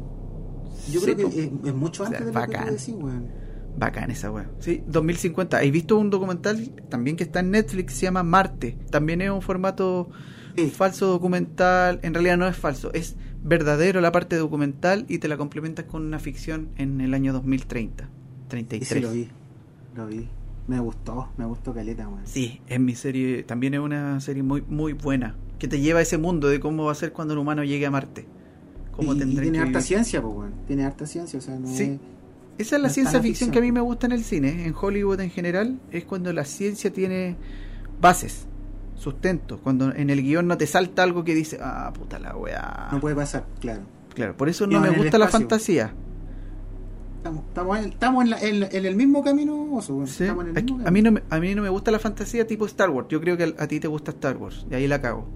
Yo Sí, creo que es, es mucho O sea, antes de lo que decís, weón. Bacán esa weá. Sí, 2050. ¿Has visto un documental también que está en Netflix? Se llama Marte. También es un formato Sí. falso documental. En realidad no es falso. Es verdadero la parte documental y te la complementas con una ficción en el año 2030. Y 33. sí, lo vi, lo vi. Me gustó, me gustó Caleta, weón. Sí, es mi serie. También es una serie muy, muy buena. Que te lleva a ese mundo de cómo va a ser cuando el humano llegue a Marte. Cómo y, tiene harta vivir. ciencia, pues. Tiene harta ciencia, o sea, no Sí. es... Esa es la No ciencia ficción que a mí me gusta en el cine, en Hollywood en general, es cuando la ciencia tiene bases, sustento, cuando en el guion no te salta algo que dice, ah, puta la weá. No puede pasar, claro. Claro, por eso no me gusta la fantasía. Estamos, estamos, en, estamos en, la- en- en el mismo camino, oso, weón. ¿sí? Estamos en el Aquí- mismo a, mí no me, a mí no me gusta la fantasía tipo Star Wars, yo creo que a, a ti te gusta Star Wars, y ahí la cago.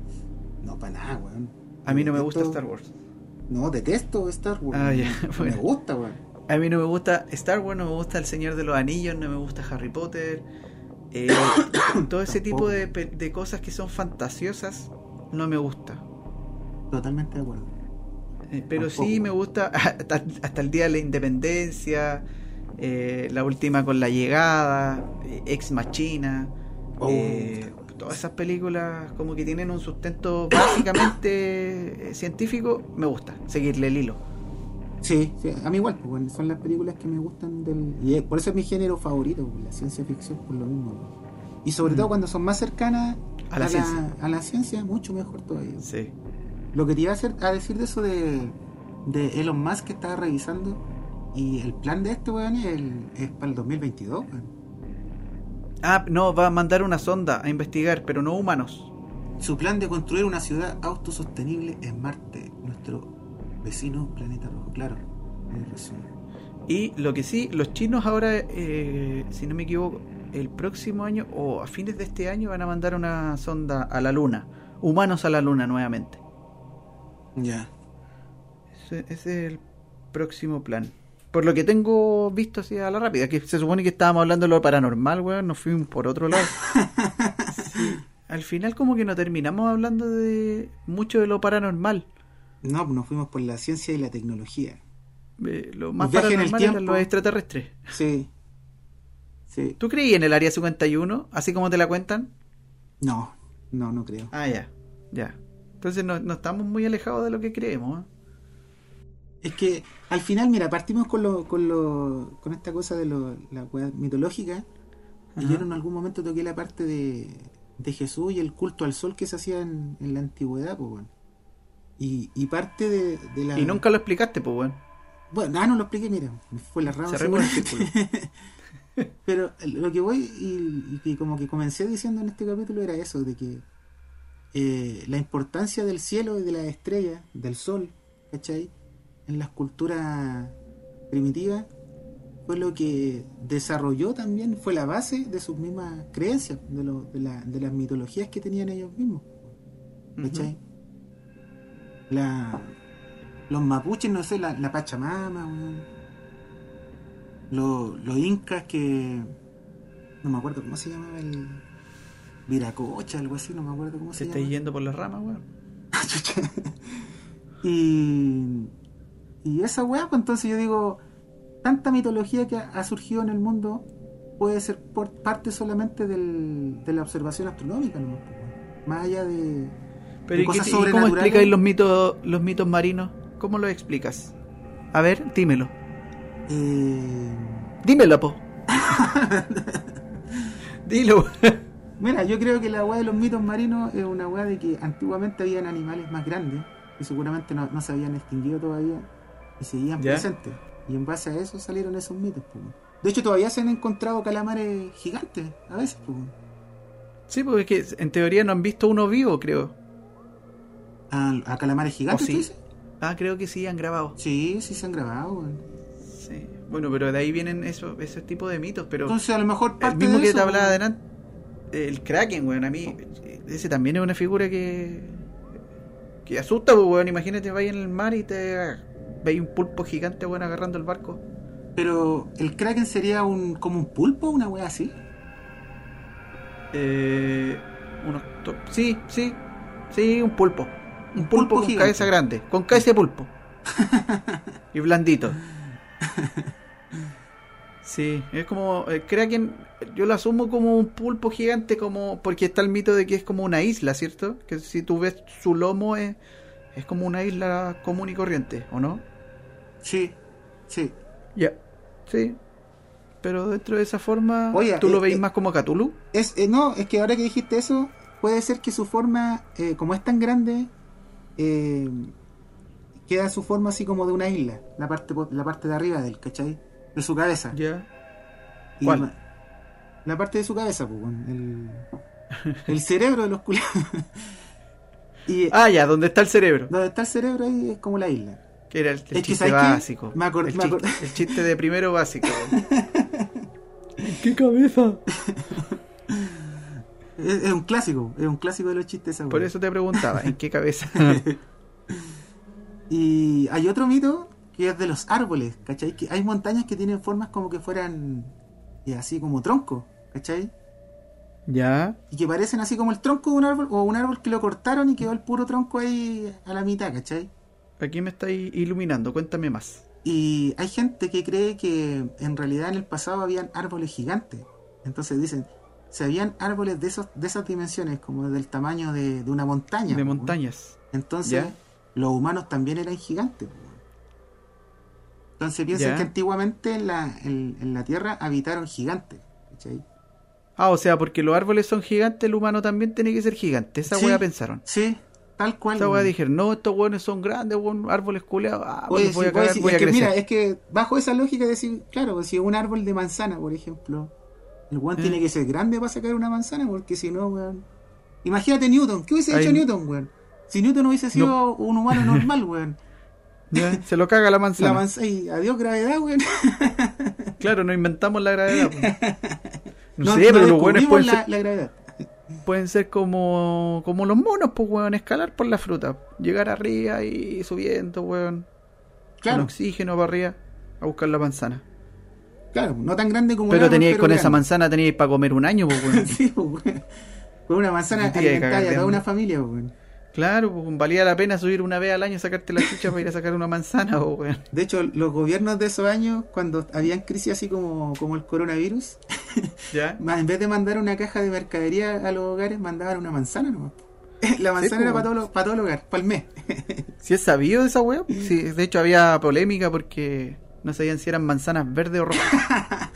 No, para nada, weón. A mí no me gusta Star Wars. No, detesto Star Wars. Ah, No bueno. me gusta, weón. A mí no me gusta Star Wars, no me gusta El Señor de los Anillos, no me gusta Harry Potter. eh, todo ese tipo de cosas que son fantasiosas no me gusta. Totalmente de acuerdo. Eh, pero Tampoco, sí me gusta hasta, hasta el día de la independencia, eh, la última con la llegada, eh, Ex Machina, Oh, eh, todas esas películas como que tienen un sustento básicamente científico, me gusta seguirle el hilo. Sí, sí, a mí igual, pues, weón, son las películas que me gustan del... Y es- por eso es mi género favorito, weón, la ciencia ficción, por lo mismo. weón. Y sobre Mm. todo cuando son más cercanas A la ciencia. a la ciencia, mucho mejor todavía. Sí. Lo que te iba a, hacer, a decir de eso de, de Elon Musk que estaba revisando, y el plan de este, weón, es, el- es para el 2022, weón. Ah, no, va a mandar una sonda a investigar, pero no humanos. Su plan de construir una ciudad autosostenible en Marte, nuestro vecino planeta rojo, claro. Y lo que sí, los chinos ahora, eh, si no me equivoco, el próximo año o a fines de este año van a mandar una sonda a la Luna. Humanos a la Luna nuevamente. Ya. Ese, ese es el próximo plan. Por lo que tengo visto así a la rápida, que se supone que estábamos hablando de lo paranormal, weón, nos fuimos por otro lado. Sí. Al final como que no terminamos hablando de mucho de lo paranormal. No, nos fuimos por la ciencia y la tecnología. Eh, lo más paranormal eran los extraterrestres. Sí. Sí. ¿Tú creí en el área 51, así como te la cuentan? No, no, no creo. Ah, ya, ya. Entonces no, no estamos muy alejados de lo que creemos. ¿eh? Es que al final, mira, partimos con lo, con lo, con esta cosa de lo, la mitológica. Y yo en algún momento toqué la parte de, de Jesús y el culto al sol que se hacía en, en la antigüedad, pues bueno. Y, y parte de, de la. Y nunca lo explicaste, pues, weón. Bueno, ah, no lo expliqué, mira, fue la rama. Pero lo que voy y, y que como que comencé diciendo en este capítulo era eso, de que eh, la importancia del cielo y de las estrellas, del sol, ¿cachai? En las culturas primitivas fue lo que desarrolló también, fue la base de sus mismas creencias, de, lo- de, la- de las mitologías que tenían ellos mismos. ¿cachai? La, los mapuches, no sé, la, la Pachamama. Los, los incas que. No me acuerdo cómo se llamaba el. Viracocha, algo así, no me acuerdo cómo se llama. yendo por las ramas, weón. y. Y esa weá, pues entonces yo digo. Tanta mitología que ha, surgido en el mundo puede ser por parte solamente del, de la observación astronómica, ¿no? Más allá de. Pero de ¿y, qué y cómo explicáis los mitos, los mitos marinos? ¿Cómo los explicas? A ver, dímelo. Eh, Dímelo, po. Dilo. Mira, yo creo que la weá de los mitos marinos es una weá de que antiguamente habían animales más grandes que seguramente no, no se habían extinguido todavía y seguían Ya. presentes. Y en base a eso salieron esos mitos. pues. De hecho, todavía se han encontrado calamares gigantes a veces. pues. Sí, porque es que en teoría no han visto uno vivo, creo. ¿A, a calamares gigantes, ¿O sí? dices? Ah, creo que sí han grabado. Sí, sí se han grabado. Sí. Bueno, pero de ahí vienen eso, ese tipo de mitos. Pero Entonces, a lo mejor el parte mismo de que eso, te hablaba adelante, el Kraken, weón, a mí, ese también es una figura que. que asusta, pues, weón. Imagínate, vais en el mar y te veis un pulpo gigante, weón, agarrando el barco. Pero el kraken sería un como un pulpo, una weá así. Eh, unos sí, sí, sí, un pulpo. Un Un pulpo, pulpo con gigante. cabeza grande, con cabeza de pulpo. y blandito. Sí, es como el Kraken, yo lo asumo como un pulpo gigante, como porque está el mito de que es como una isla, ¿cierto? Que si tú ves su lomo es, es como una isla común y corriente, ¿o no? Sí, sí. Ya, sí. Pero dentro de esa forma, Oye, ¿tú lo eh, veis eh, más como Cthulhu? Es, eh, no, es que ahora que dijiste eso, puede ser que su forma, eh, como es tan grande, eh, queda su forma así como de una isla, la parte la parte de arriba del, ¿cachai? De su cabeza. Ya. Y ¿Cuál? La parte de su cabeza, pues, el, el cerebro de los culiados. y Ah, ya, ¿dónde está el cerebro? donde está el cerebro ahí es como la isla. Que era el, el Es que, chiste básico. Me acor- el, me chiste, el chiste de primero básico. ¿Qué cabeza? Es, es un clásico, es un clásico de los chistes esa Por eso te preguntaba, ¿en qué cabeza? Y hay otro mito que es de los árboles, ¿cachai? Que hay montañas que tienen formas como que fueran eh, así como troncos, ¿cachai? ya. Y que parecen así como el tronco de un árbol o un árbol que lo cortaron y quedó el puro tronco ahí a la mitad, ¿cachai? Aquí me estáis iluminando, cuéntame más. Y hay gente que cree que en realidad en el pasado habían árboles gigantes. Entonces dicen, se habían árboles de, esos, de esas dimensiones, como del tamaño de, de una montaña. de ¿no? montañas. Entonces, Ya. los humanos también eran gigantes. Entonces piensan Ya. que antiguamente en la, en, en la Tierra habitaron gigantes. ¿cachai? Ah, o sea, porque los árboles son gigantes, el humano también tiene que ser gigante. Esa Sí. pensaron. Sí, tal cual. Esa weón. dijeron, no, estos weones son grandes, weón, árboles culeados. Ah, voy sí, a cagar, sí, voy a es que crecer. mira, es que bajo esa lógica de decir, claro, pues, si un árbol de manzana, por ejemplo, el weón Eh. tiene que ser grande para sacar una manzana, porque si no, weón. Imagínate Newton, ¿qué hubiese Ahí- hecho Newton, weón? Si Newton hubiese sido un humano normal, weón. Ya, Se lo caga la manzana. La manzana, y adiós gravedad, weón. Claro, no inventamos la gravedad. pues. No, No, sé, no pero los descubrimos pueden la, ser, la gravedad. pueden ser como, como los monos, pues, weón, escalar por la fruta. Llegar arriba y subiendo, weón. Con Claro, oxígeno para arriba a buscar la manzana. claro, no tan grande como Pero teníais con esa manzana teníais para comer un año, pues, weón. sí, pues, weón. Con una manzana alimentaria a toda una familia, pues, weón. Claro, pues valía la pena subir una vez al año, sacarte la chucha para ir a sacar una manzana, pues, weón. De hecho, los gobiernos de esos años, cuando habían crisis así como, como el coronavirus, ¿Ya? en vez de mandar una caja de mercadería a los hogares, mandaban una manzana nomás. La manzana era para todo, lo- para todo el hogar, para el mes. ¿Si es sabido esa weá? Sí, de hecho había polémica porque no sabían si eran manzanas verdes o rojas.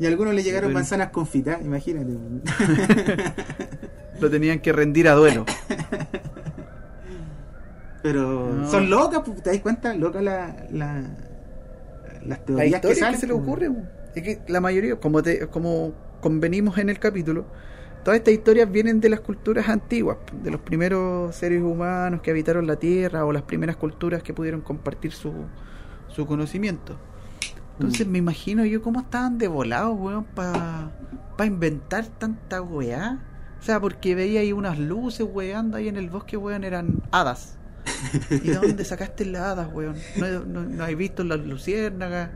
Y a algunos le llegaron pero- manzanas confitadas, imagínate. Lo tenían que rendir a duelo. Pero No. son locas, ¿te das cuenta? Locas la, la- las teorías que, se le ocurren. Es que la mayoría, como, te, como convenimos en el capítulo, todas estas historias vienen de las culturas antiguas, de los primeros seres humanos que habitaron la Tierra o las primeras culturas que pudieron compartir su, su conocimiento. Entonces Mm. me imagino yo cómo estaban de volados, weón, para inventar tanta weá. O sea, porque veía ahí unas luces, weando ahí en el bosque, weón, eran hadas. ¿Y de dónde sacaste las hadas, weón? ¿No, no, no has visto las luciérnagas?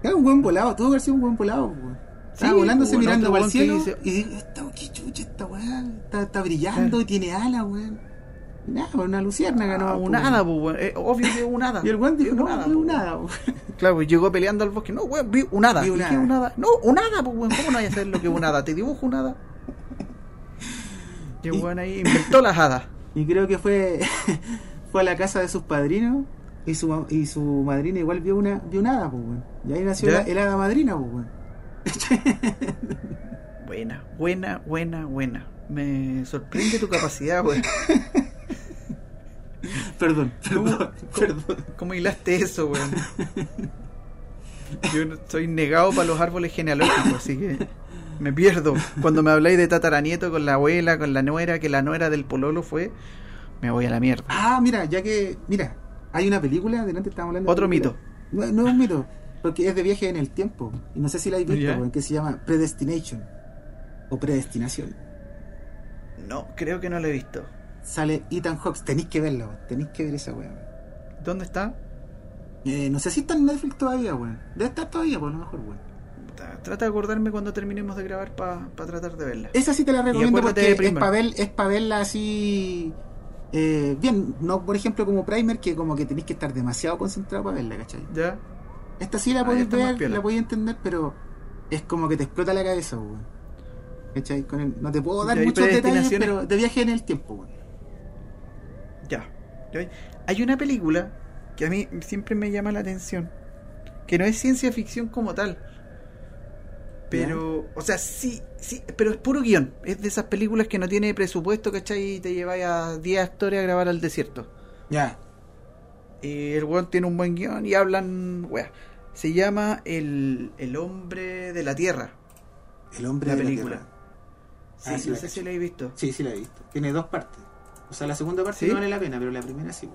Era un buen volado, tuvo que haber sido un buen volado, weón. Estaba Sí, volándose pues, mirando para el weón cielo dice- y digo, esta, qué chucha esta weá, está, está brillando Claro. y tiene alas, weón. Nada, una luciérnaga, Ah, no. un hada, pues, weón. Eh, obvio que es un hada. Y el weón dijo, no, hada, es pues, un weón. hada, weón. Claro, pues llegó peleando al bosque. No, weón, vi un hada. Vi ¿Y un qué hada. es un hada? No, un hada, pues, weón. ¿Cómo no hay a saber lo que es un hada? ¿Te dibujo un hada? El Y- weón ahí inventó las hadas. Y creo que fue fue a la casa de sus padrinos y su, y su madrina igual vio una, vio una hada, pues, weón. Y ahí nació el hada madrina, pues, weón. Buena, buena, buena, buena. Me sorprende tu capacidad, weón. Perdón, perdón, ¿Cómo- perdón. ¿Cómo hilaste eso, weón? Yo soy negado para los árboles genealógicos, así que me pierdo. Cuando me habláis de tataranieto con la abuela, con la nuera, que la nuera del pololo fue, me voy a la mierda. Ah, mira, ya que. Mira, hay una película, delante estábamos hablando. de Otro mito. No, no es un mito, porque es de viaje en el tiempo. Y no sé si la habéis visto, weón, que se llama Predestination. O Predestinación. No, creo que no lo he visto. Sale Ethan Hawks. Tenéis que verla. Tenéis que ver esa weón. ¿Dónde está? Eh, no sé si está en Netflix todavía, weón. Debe estar todavía, por lo mejor, weón. Trata de acordarme cuando terminemos de grabar para tratar de verla. Esa sí te la recomiendo porque es para ver, es pa' verla así. eh, bien, no por ejemplo como Primer, que como que tenéis que estar demasiado concentrado para verla, ¿cachai? ¿Ya? Esta sí la podéis ver, la podéis entender, pero es como que te explota la cabeza, weón. ¿Cachai? Con el- no te puedo dar muchos detalles, pero de viaje en el tiempo, weón. Ya. Ya. Hay una película que a mí siempre me llama la atención. Que no es ciencia ficción como tal. Pero, o sea, sí, sí, pero es puro guion. Es de esas películas que no tiene presupuesto, ¿cachai? Y te lleváis a 10 actores a grabar al desierto. Ya. Y el weón tiene un buen guion y hablan, wea. Se llama El, el Hombre de la Tierra, El hombre la de película. la Tierra. Sí, Ah, sí no sé si la he visto. Sí, sí la he visto. Tiene dos partes. O sea, la segunda parte ¿Sí? no vale la pena, pero la primera sí.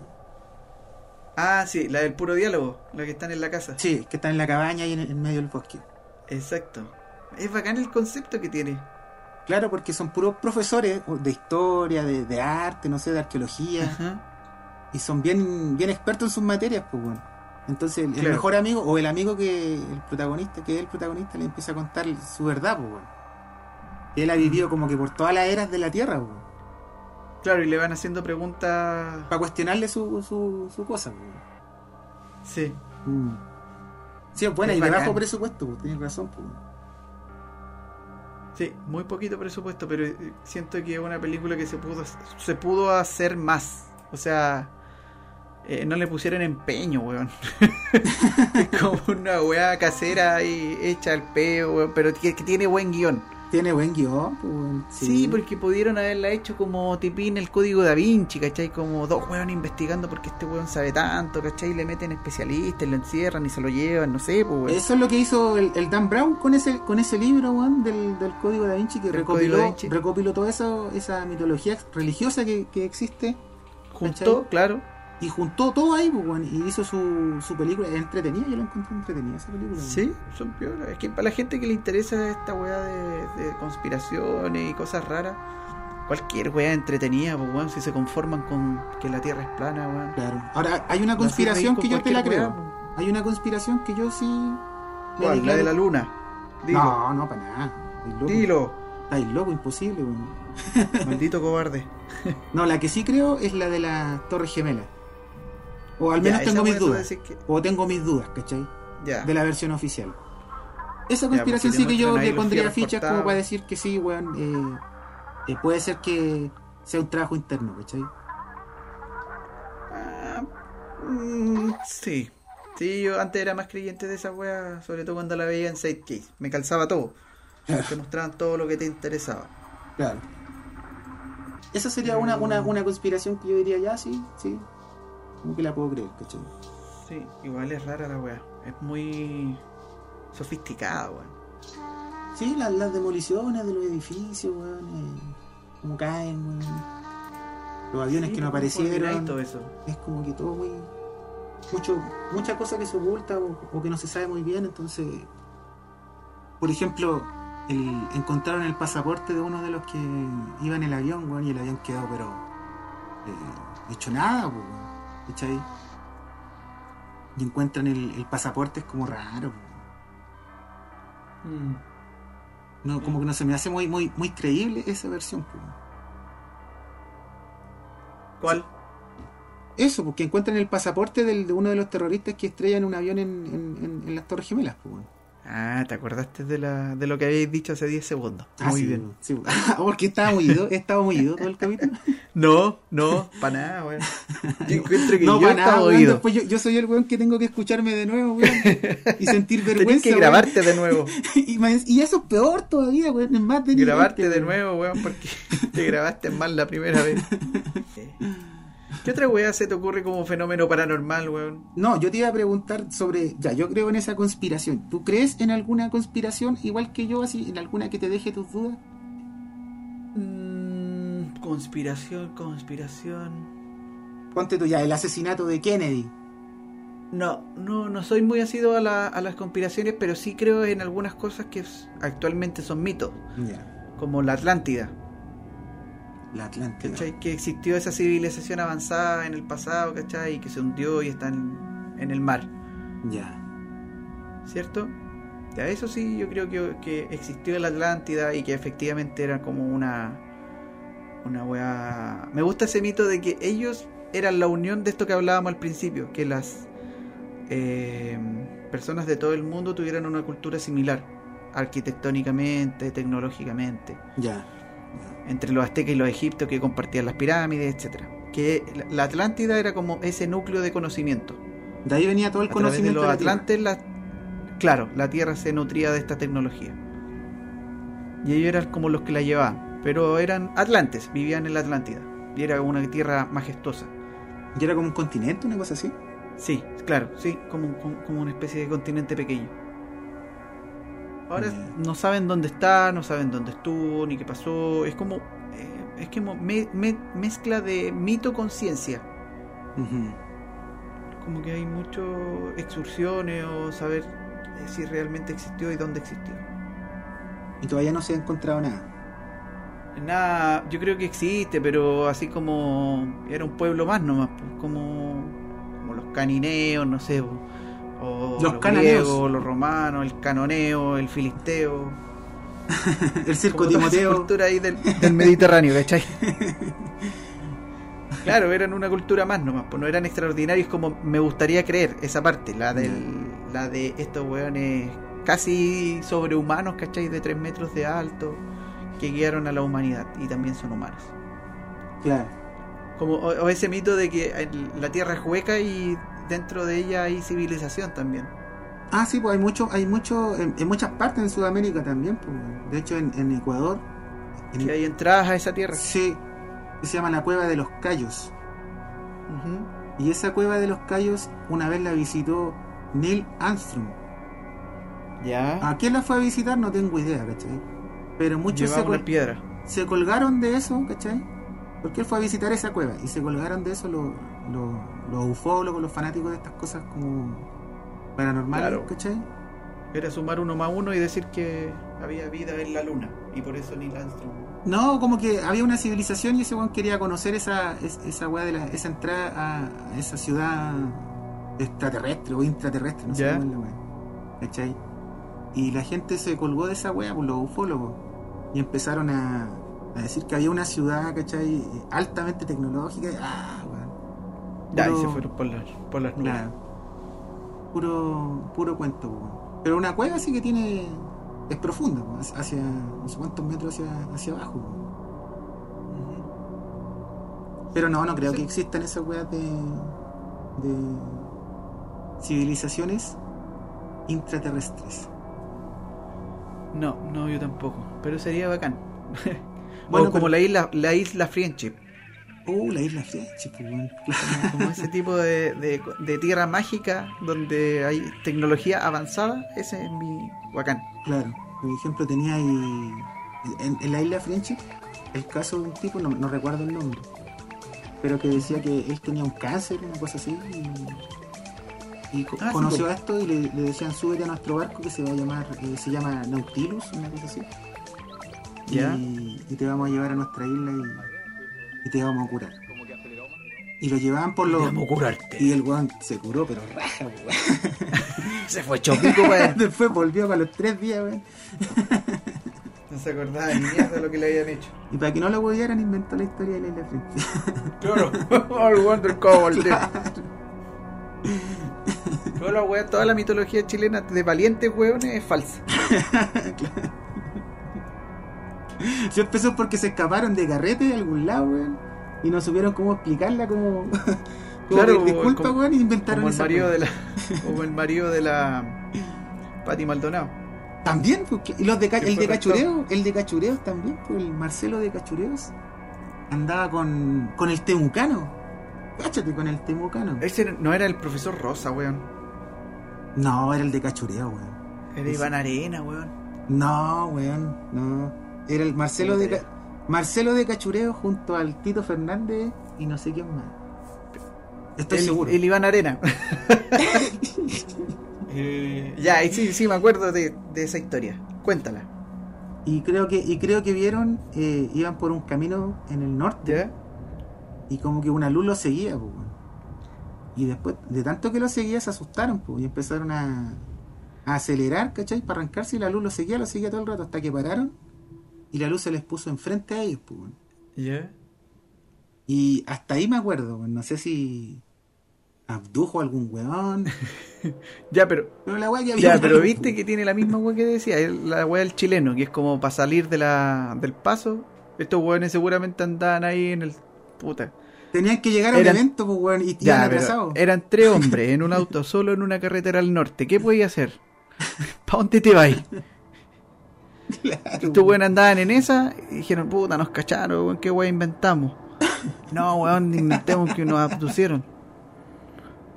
Ah, sí, la del puro diálogo, la que están en la casa. Sí, que está en la cabaña y en, en medio del bosque. Exacto. Es bacán el concepto que tiene. Claro, porque son puros profesores de historia, de, de arte, no sé, de arqueología. Ajá. y son bien, bien expertos en sus materias, pues bueno. Entonces el, mejor amigo o el amigo que el protagonista, que es el protagonista, le empieza a contar su verdad, pues bueno. Él ha vivido como que por todas las eras de la Tierra, pues. Claro, y le van haciendo preguntas. Para cuestionarle su, su, su cosa, pues. Sí. Mm. Sí, es buena Es y de bacán. bajo presupuesto, pues, tienes razón, pues. Sí, muy poquito presupuesto, pero eh, siento que es una película que se pudo se pudo hacer más. O sea, eh, no le pusieron empeño, weón. como una weá casera ahí hecha al peo, weón, pero que, que tiene buen guion. Tiene buen guion, pues. Sí. porque pudieron haberla hecho como tipín el código da Vinci, ¿cachai? Como dos weón investigando porque este weón sabe tanto, ¿cachai? Le meten especialistas, lo encierran y se lo llevan, no sé, pues weón. Eso es lo que hizo el, el Dan Brown con ese con ese libro, weón, del, del Código da Vinci, que recopiló, Vinci. recopiló toda esa, esa mitología religiosa que, que existe ¿cachai? claro. Y juntó todo ahí, pues, y hizo su, su película. Es entretenida, yo la encontré entretenida esa película. weón. Sí, son piolas. Es que para la gente que le interesa esta weá de, de conspiraciones y cosas raras, cualquier weá entretenida, pues weón, si se conforman con que la Tierra es plana, weón. Claro. Ahora, hay una conspiración que yo te la creo. weá, Hay una conspiración que yo sí. La de la luna. Dilo. No, no, para nada. Loco. Dilo. Estáis loco, imposible, weón. Maldito cobarde. No, la que sí creo es la de la Torre Gemela. O al menos tengo mis dudas. que- O tengo mis dudas, ¿cachai? Ya. de la versión oficial. Esa Ya, conspiración sí que yo le pondría fichas como para decir que sí, weón. eh, eh, puede ser que sea un trabajo interno, ¿cachai? Ah, mm, sí. Sí, yo antes era más creyente de esa weá, sobre todo cuando la veía en Sidecase. Me calzaba todo. Te mostraban todo lo que te interesaba. Claro. Esa sería una, una, una conspiración que yo diría ya, sí, sí. Como que la puedo creer, ¿cachai? Sí, igual es rara la weá. Es muy sofisticada, weón. Sí, las, las demoliciones de los edificios, weón. eh, como caen, weón. Los aviones Sí, que no ¿cómo coordináis aparecieron. todo eso. es como que todo muy mucho muchas cosas que se oculta o, o que no se sabe muy bien entonces por ejemplo el, encontraron el pasaporte de uno de los que iba en el avión weón, y el avión quedó pero eh, hecho nada weón, ¿cachai? y encuentran el, el pasaporte es como raro. Mm. no, como que no se me hace muy muy muy creíble esa versión pues. ¿Cuál? Eso, porque encuentran el pasaporte del- de uno de los terroristas que estrellan un avión en, en- en- en las Torres Gemelas. Pues. Ah, ¿te acordaste de, la, de lo que habéis dicho hace 10 segundos? Ah, Muy sí, bien. sí. Porque estaba muy ido, estaba muy ido todo el capítulo. No, no, para nada, weón. Yo encuentro que no, yo nada, weón. oído. Después yo, yo soy el weón que tengo que escucharme de nuevo, weón. Y sentir Tenés vergüenza. que weón. grabarte de nuevo. Y, eso es peor todavía, weón. Es más de grabarte de nuevo, weón, porque te grabaste mal la primera vez. ¿Qué otra weá se te ocurre como fenómeno paranormal, weón? No, yo te iba a preguntar sobre. Ya, yo creo en esa conspiración. ¿Tú crees en alguna conspiración igual que yo, así, en alguna que te deje tus dudas? Mm, conspiración, conspiración. Ponte tú ya, el asesinato de Kennedy. No, no, no soy muy asido a, la- a las conspiraciones, pero sí creo en algunas cosas que actualmente son mitos, Ya. como la Atlántida. La Atlántida. ¿Cachai? Que existió esa civilización avanzada en el pasado, ¿cachai? Y que se hundió y está en, en el mar, Ya. ¿cierto? Ya eso sí, yo creo que, que existió la Atlántida y que efectivamente era como una. Una weá. Me gusta ese mito de que ellos eran la unión de esto que hablábamos al principio, que las eh, personas de todo el mundo tuvieran una cultura similar, arquitectónicamente, tecnológicamente. Ya. Entre los aztecas y los egipcios que compartían las pirámides, etcétera. Que la- Atlántida era como ese núcleo de conocimiento. De ahí venía todo el A través de conocimiento los atlantes, la- claro, la Tierra se nutría de esta tecnología. Y ellos eran como los que la llevaban, pero eran atlantes, vivían en la Atlántida. Y era una tierra majestuosa. ¿Y era como un continente, una cosa así? Sí, claro, sí, como, como, como una especie de continente pequeño. Ahora Ya. no saben dónde está, no saben dónde estuvo, ni qué pasó. Es como. eh, es como me- me- mezcla de mito con ciencia. Como que hay muchas excursiones o saber eh, si realmente existió y dónde existió. Y todavía no se ha encontrado nada. Nada, yo creo que existe, pero así como era un pueblo más nomás, pues, como, como los canineos, no sé, o Los los, cananeos. griegos, los romanos, el canoneo, el filisteo. el circo Timoteo. cultura ahí del, del Mediterráneo, ¿cachai? Claro, eran una cultura más nomás, pues no eran extraordinarios como me gustaría creer esa parte, la del, la de estos weones casi sobrehumanos, ¿cachai? De 3 metros de alto, que guiaron a la humanidad y también son humanos. Claro. Como, o, o ese mito de que el- la Tierra es hueca y dentro de ella hay civilización también. Ah, sí, pues hay mucho, hay mucho, en, en muchas partes en Sudamérica también. Pues. De hecho, en, en Ecuador. en- Que hay entradas a esa tierra. Sí, que se llama la Cueva de los Cayos. Y esa Cueva de los Cayos una vez la visitó Neil Armstrong. Ya. ¿A quién la fue a visitar? No tengo idea, ¿cachai? Pero muchos Llevaba se, una col- piedra. se colgaron de eso, ¿cachai? Porque él fue a visitar esa cueva y se colgaron de eso los, los, los ufólogos, los fanáticos de estas cosas como paranormales, Claro. ¿cachai? Era sumar uno más uno y decir que había vida en la luna. Y por eso Neil Armstrong. No, como que había una civilización y ese weón quería conocer esa, es- esa weá de la, esa entrada a, esa ciudad extraterrestre o intraterrestre, no sé cómo es la weá. ¿Cachai? Y la gente se colgó de esa weá por los ufólogos y empezaron a, a decir que había una ciudad, ¿cachai? Altamente tecnológica. Ah, Ya, y Puro- se fueron por las, por las nubes. Claro. Puro, puro cuento, weón. Pero una cueva sí que tiene. Es profunda, hacia. no sé cuántos metros hacia, hacia abajo. Pero no, no creo Sí. que existan esas weas de. de. civilizaciones intraterrestres. No, no, yo tampoco. Pero sería bacán. Bueno, o como pero- la isla, la isla Friendship. Uh, la isla po, weón. Como ese tipo de, de, de tierra mágica donde hay tecnología avanzada. Ese es mi bacán. Claro, por ejemplo, tenía ahí. En, en la isla Friendship, el caso de un tipo, no, no recuerdo el nombre, pero que decía que él tenía un cáncer, una cosa así, y, y Ah, sí, conoció po. a esto y le, le decían: súbete a nuestro barco que se va a llamar, eh, se llama Nautilus, una cosa así, Ya. y, y te vamos a llevar a nuestra isla y, y te vamos a curar. Y lo llevaban por los. Vamos a curarte. Y el weón se curó, pero raja, weón. Se fue chopico, weón. Después volvió para los tres días, weón. No se acordaba ni mierda de lo que le habían hecho. Y para que no lo pudieran, inventó la historia de la isla. Claro. All Wonder Cowboy. Claro. Toda la, wea- toda la mitología chilena de valientes hueones es falsa. Si empezó porque se escaparon de carrete de algún lado, weón. Y no supieron cómo explicarla, como. como Claro, disculpa, como- weón, inventaron Como el esa marido de la. Como el marido de la. Pati Maldonado. También, porque, y los de, el de Cachureo, el de Cachureos también, pues el Marcelo de Cachureos andaba con, con el Temucano. Cáchate con el Temucano. Ese no era el profesor Rosa, weón. No, era el de Cachureo, weón. Era Iván Arena, weón. No, weón, no. Era el Marcelo de, Marcelo de Cachureo junto al Tito Fernández y no sé quién más. Estoy el, seguro. el Iván Arena. Eh, ya, y sí, sí, me acuerdo de, de esa historia. Cuéntala. Y creo que, y creo que vieron, eh, iban por un camino en el norte ¿Ya? y como que una luz lo seguía, pues. Y después, de tanto que lo seguía, se asustaron, pues, y empezaron a, a acelerar, ¿cachai? Para arrancarse y la luz lo seguía, lo seguía todo el rato hasta que pararon y la luz se les puso enfrente a ellos, pues, weón. ¿Ya? Y hasta ahí me acuerdo, weón. no sé si abdujo a algún weón, Ya, pero. pero la weá que había Ya, pero viste pues. que tiene la misma weá que decía, la weá del chileno, que es como para salir de la, del paso. Estos weones seguramente andaban ahí en el. Puta. Tenían que llegar a un evento, pues, weón, y Ya, atrasados. eran tres hombres en un auto solo en una carretera al norte. ¿Qué podía hacer? ¿Para dónde te vas? Estos weones andaban en esa y dijeron, puta, nos cacharon, weón, qué weá inventamos. No, weón, inventemos que nos abducieron.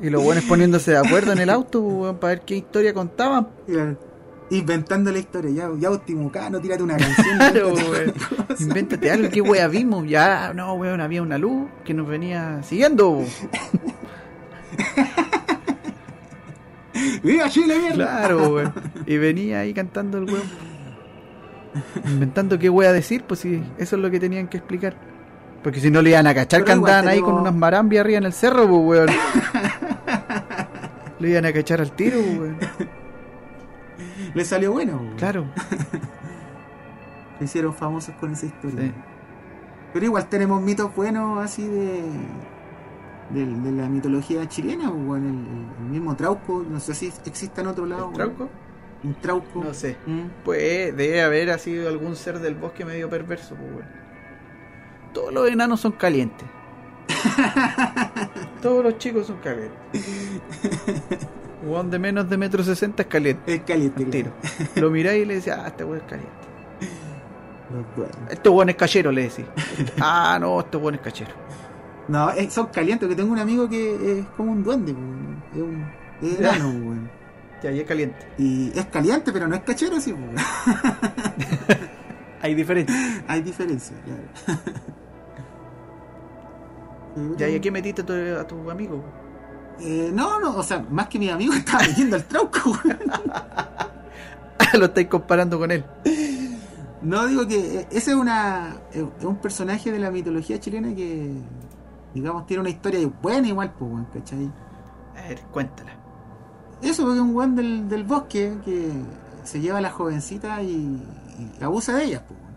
Y los weones poniéndose de acuerdo en el auto, weón, para ver qué historia contaban. Claro. Inventando la historia, ya, ya vos, Timucano, tírate una canción. Claro, weón. Invéntate algo, qué wea vimos. Ya, no, weón, había una luz que nos venía siguiendo. ¡Viva Chile, mierda! Claro, weón. Y venía ahí cantando el weón. Inventando qué wea decir, pues sí, eso es lo que tenían que explicar. Porque si no le iban a cachar que andaban ahí con unas marambias arriba en el cerro, pues weón. Le iban a cachar al tiro, pues, weón. Le salió bueno, weón. Claro. Se hicieron famosos con esa historia. Sí. Pero igual tenemos mitos buenos así de. De, de la mitología chilena, pues, weón. El, mismo Trauco, no sé si existe en otro lado. ¿El weón. Un Trauco. No sé. Mm. Pues debe haber así algún ser del bosque medio perverso, pues weón. Todos los enanos son calientes. Todos los chicos son calientes. Juan de menos de metro sesenta es caliente. Es caliente, Al tiro. claro. Lo miráis y le decís, ah, este weón es caliente. Los duendes. Este weón es cachero, le decís. Ah, no, este weón es cachero. No, es- son calientes, que tengo un amigo que es como un duende, pues, es un enano, weón. Ya, ya es caliente. Y es caliente, pero no es cachero, sí, weón. Hay diferencia. Hay diferencia, claro. Ya, ¿y aquí metiste a tu, a tu amigo? Eh, no, no, o sea, más que mi amigo estaba metiendo el trauco. Lo estáis comparando con él. No, digo que eh, ese es una es es un personaje de la mitología chilena que, digamos, tiene una historia buena igual, pues, ¿cachai? A ver, cuéntala. Eso, porque es un weón del, del bosque que se lleva a la jovencita y, y abusa de ellas, pues, weón.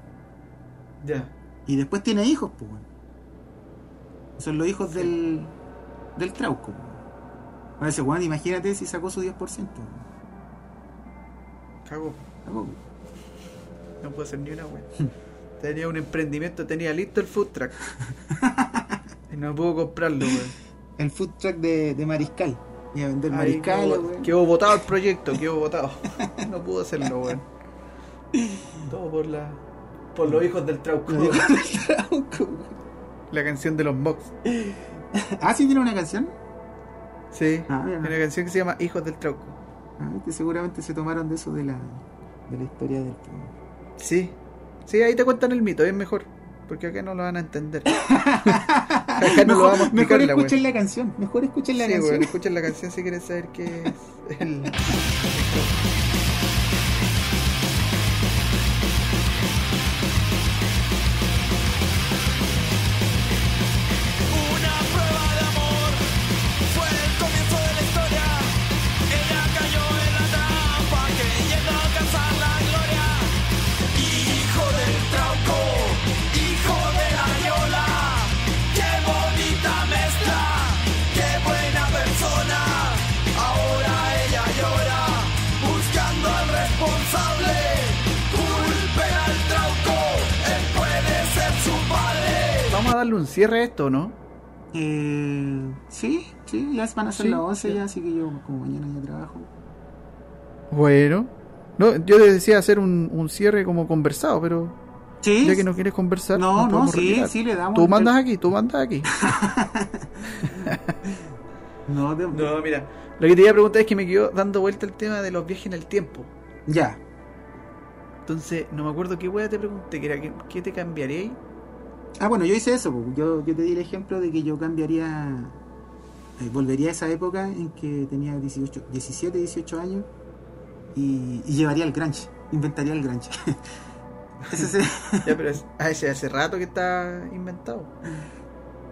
Ya. Y después tiene hijos, pues, weón. Son los hijos del, del trauco. Ahora ese weón, imagínate si sacó su 10%. weón. Cago. Tampoco. No puedo hacer ni una wea. Tenía un emprendimiento, tenía listo el food truck. Y no puedo comprarlo, weón. El food truck de, de Mariscal. Y a vender quedó, weón. quedó botado el proyecto, quedó botado. No pudo hacerlo, weón. Todo por la. Por los hijos del Trauco. Los hijos del trauco, weón. La canción de los Mox. Ah, sí, tiene una canción. Sí. Ah. Una canción que se llama Hijos del Trauco. Ah, viste, seguramente se tomaron de eso de la, de la historia del. Sí. Sí, ahí te cuentan el mito, es mejor. Porque acá no lo van a entender. Acá no lo vamos a explicar mejor la escuchen la canción. Mejor escuchen la sí, canción. weón, escuchen la canción si quieren saber qué es el. darle un cierre a esto, ¿no? Eh, sí, sí, ya van a ser Sí, las 11 ya. ya, así que yo como mañana ya trabajo. Bueno. No, yo les decía hacer un, un cierre como conversado, pero Sí, ya que no quieres conversar, no, no, sí, retirar. sí le damos. Tú mandas aquí, tú mandas aquí. No, de- No, mira. Lo que te iba a preguntar es que me quedó dando vuelta el tema de los viajes en el tiempo. Ya. Entonces, no me acuerdo qué wea te pregunté, que era, ¿qué, qué te cambiaría? Ah, bueno, yo hice eso. Yo, yo te di el ejemplo de que yo cambiaría, eh, volvería a esa época en que tenía 18, 17, 18 años y, y llevaría el Grange, inventaría el Grange. Ese se- Ya, pero es, ah, ese hace rato que está inventado.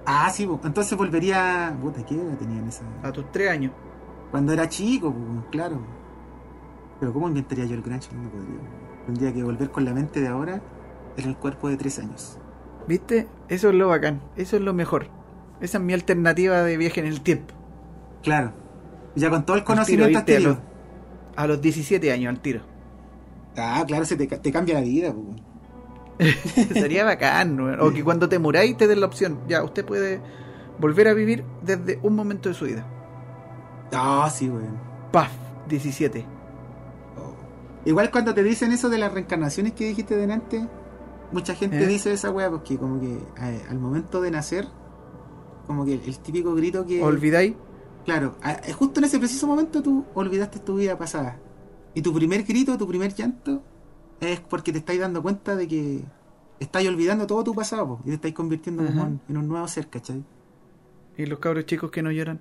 ah, sí, entonces volvería. Puta, ¿qué edad tenía en esa? A tus tres años. Cuando era chico, claro. Pero ¿cómo inventaría yo el Grange? No podría. Tendría que volver con la mente de ahora en el cuerpo de 3 años. ¿Viste? Eso es lo bacán. Eso es lo mejor. Esa es mi alternativa de viaje en el tiempo. Claro. Ya con todo el Al tiro, conocimiento a los, a los 17 años al tiro. Ah, claro, se te, te cambia la vida. Sería bacán, weón. O que cuando te muráis te den la opción. Ya, usted puede volver a vivir desde un momento de su vida. Ah, sí, weón. Paf, 17. Oh. Igual cuando te dicen eso de las reencarnaciones que dijiste delante, mucha gente ¿Eh? dice esa weá porque como que eh, al momento de nacer, como que el, el típico grito que... ¿Olvidáis? Claro, a- eh, justo en ese preciso momento tú olvidaste tu vida pasada. Y tu primer grito, tu primer llanto, es porque te estáis dando cuenta de que estáis olvidando todo tu pasado po, y te estáis convirtiendo como en, en un nuevo ser, ¿cachai? ¿Y los cabros chicos que no lloran?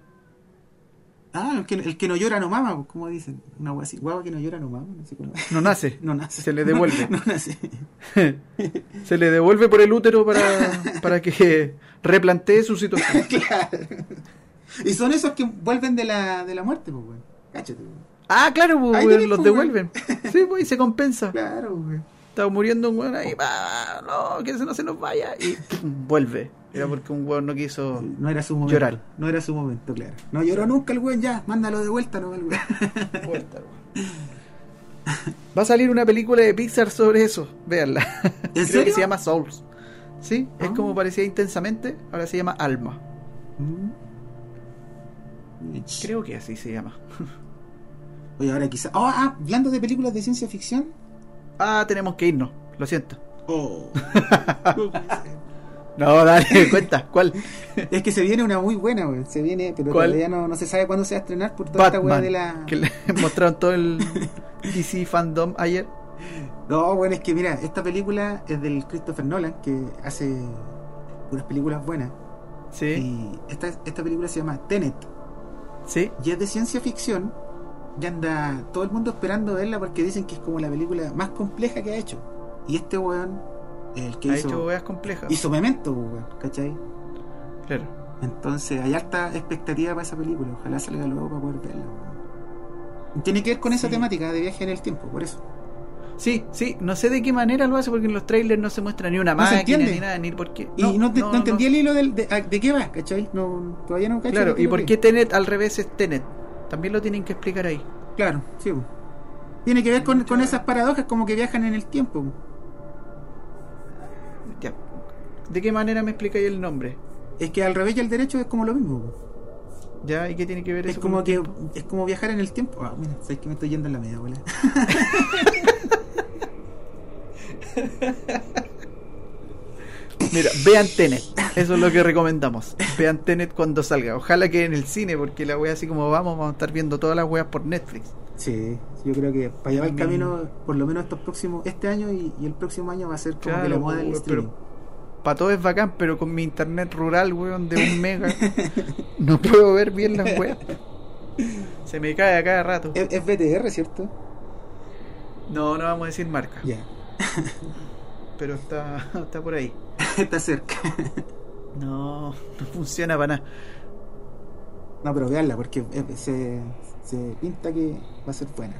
Ah, el que, el que no llora no mama, pues, como dicen. Una weá así. Guau, que no llora no mama, no sé cómo. No nace. No nace. Se le devuelve. No, nace. Se le devuelve por el útero para, para que replantee su situación. claro. Y son esos que vuelven de la, de la muerte, pues, weón. Cáchate, weón. Ah, claro, pues, tenés, los pues, devuelven. Sí, pues, y se compensa. Claro, weón. Estaba muriendo un weón ahí, va, no, que se no se nos vaya. Y vuelve. Era porque un weón no quiso. No era su momento. Llorar. No era su momento, claro. No lloró nunca el weón, ya. Mándalo de vuelta, no, el weón. Vuelta, weón. Va a salir una película de Pixar sobre eso. Véanla. Creo serio? que se llama Souls. Sí, es Ah. como parecía intensamente. Ahora se llama Alma. Mm. Creo que así se llama. Oye, ahora quizá. Oh, ah, hablando de películas de ciencia ficción. Ah, tenemos que irnos. Lo siento. Oh. No, dale, cuenta. ¿Cuál? es que se viene una muy buena, weón. Se viene, pero ¿Cuál? todavía no, no se sabe cuándo se va a estrenar por toda esta weá de la. Que le mostraron todo el DC fandom ayer. No, bueno, es que mira, esta película es del Christopher Nolan, que hace unas películas buenas. Sí, Y esta, esta película se llama Tenet. sí. Y es de ciencia ficción. Y anda todo el mundo esperando verla porque dicen que es como la película más compleja que ha hecho. Y este weón, el que Ha hizo, hecho weas complejas. hizo Memento, weón, ¿cachai? Claro. Entonces hay harta expectativa para esa película. Ojalá salga luego para poder verla. weón. Tiene que ver con esa temática de viaje en el tiempo, por eso. Sí, sí, no sé de qué manera lo hace porque en los trailers no se muestra ni una No máquina ni nada, ni por qué. Y no, te- no entendí el hilo del- de, a- de qué va, ¿cachai? No, todavía no cacho Claro, ¿y por qué Tenet al revés es Tenet? También lo tienen que explicar ahí. Claro, sí. Tiene que ver con, con esas paradojas como que viajan en el tiempo. ¿De qué manera me explicáis el nombre? Es que al revés y al derecho es como lo mismo. ¿Ya? ¿Y qué tiene que ver eso Es como que es como viajar en el tiempo. Ah, mira, sabes que me estoy yendo en la media, bola. Mira, vean Tenet. Eso es lo que recomendamos. Vean Tenet cuando salga. Ojalá que en el cine, porque la wea así como vamos, vamos a estar viendo todas las weas por Netflix. Sí, yo creo que para llevar el camino, por lo menos estos próximos, este año y, y el próximo año va a ser como Claro, que la moda del streaming. pero para todo es bacán, pero con mi internet rural, weón, de un mega, no puedo ver bien las weas. Se me cae a cada rato. Es, es BTR, ¿cierto? No, no vamos a decir marca, Ya, pero está, está por ahí. está cerca. No, no funciona para nada. No, pero veanla porque se, se pinta que va a ser buena.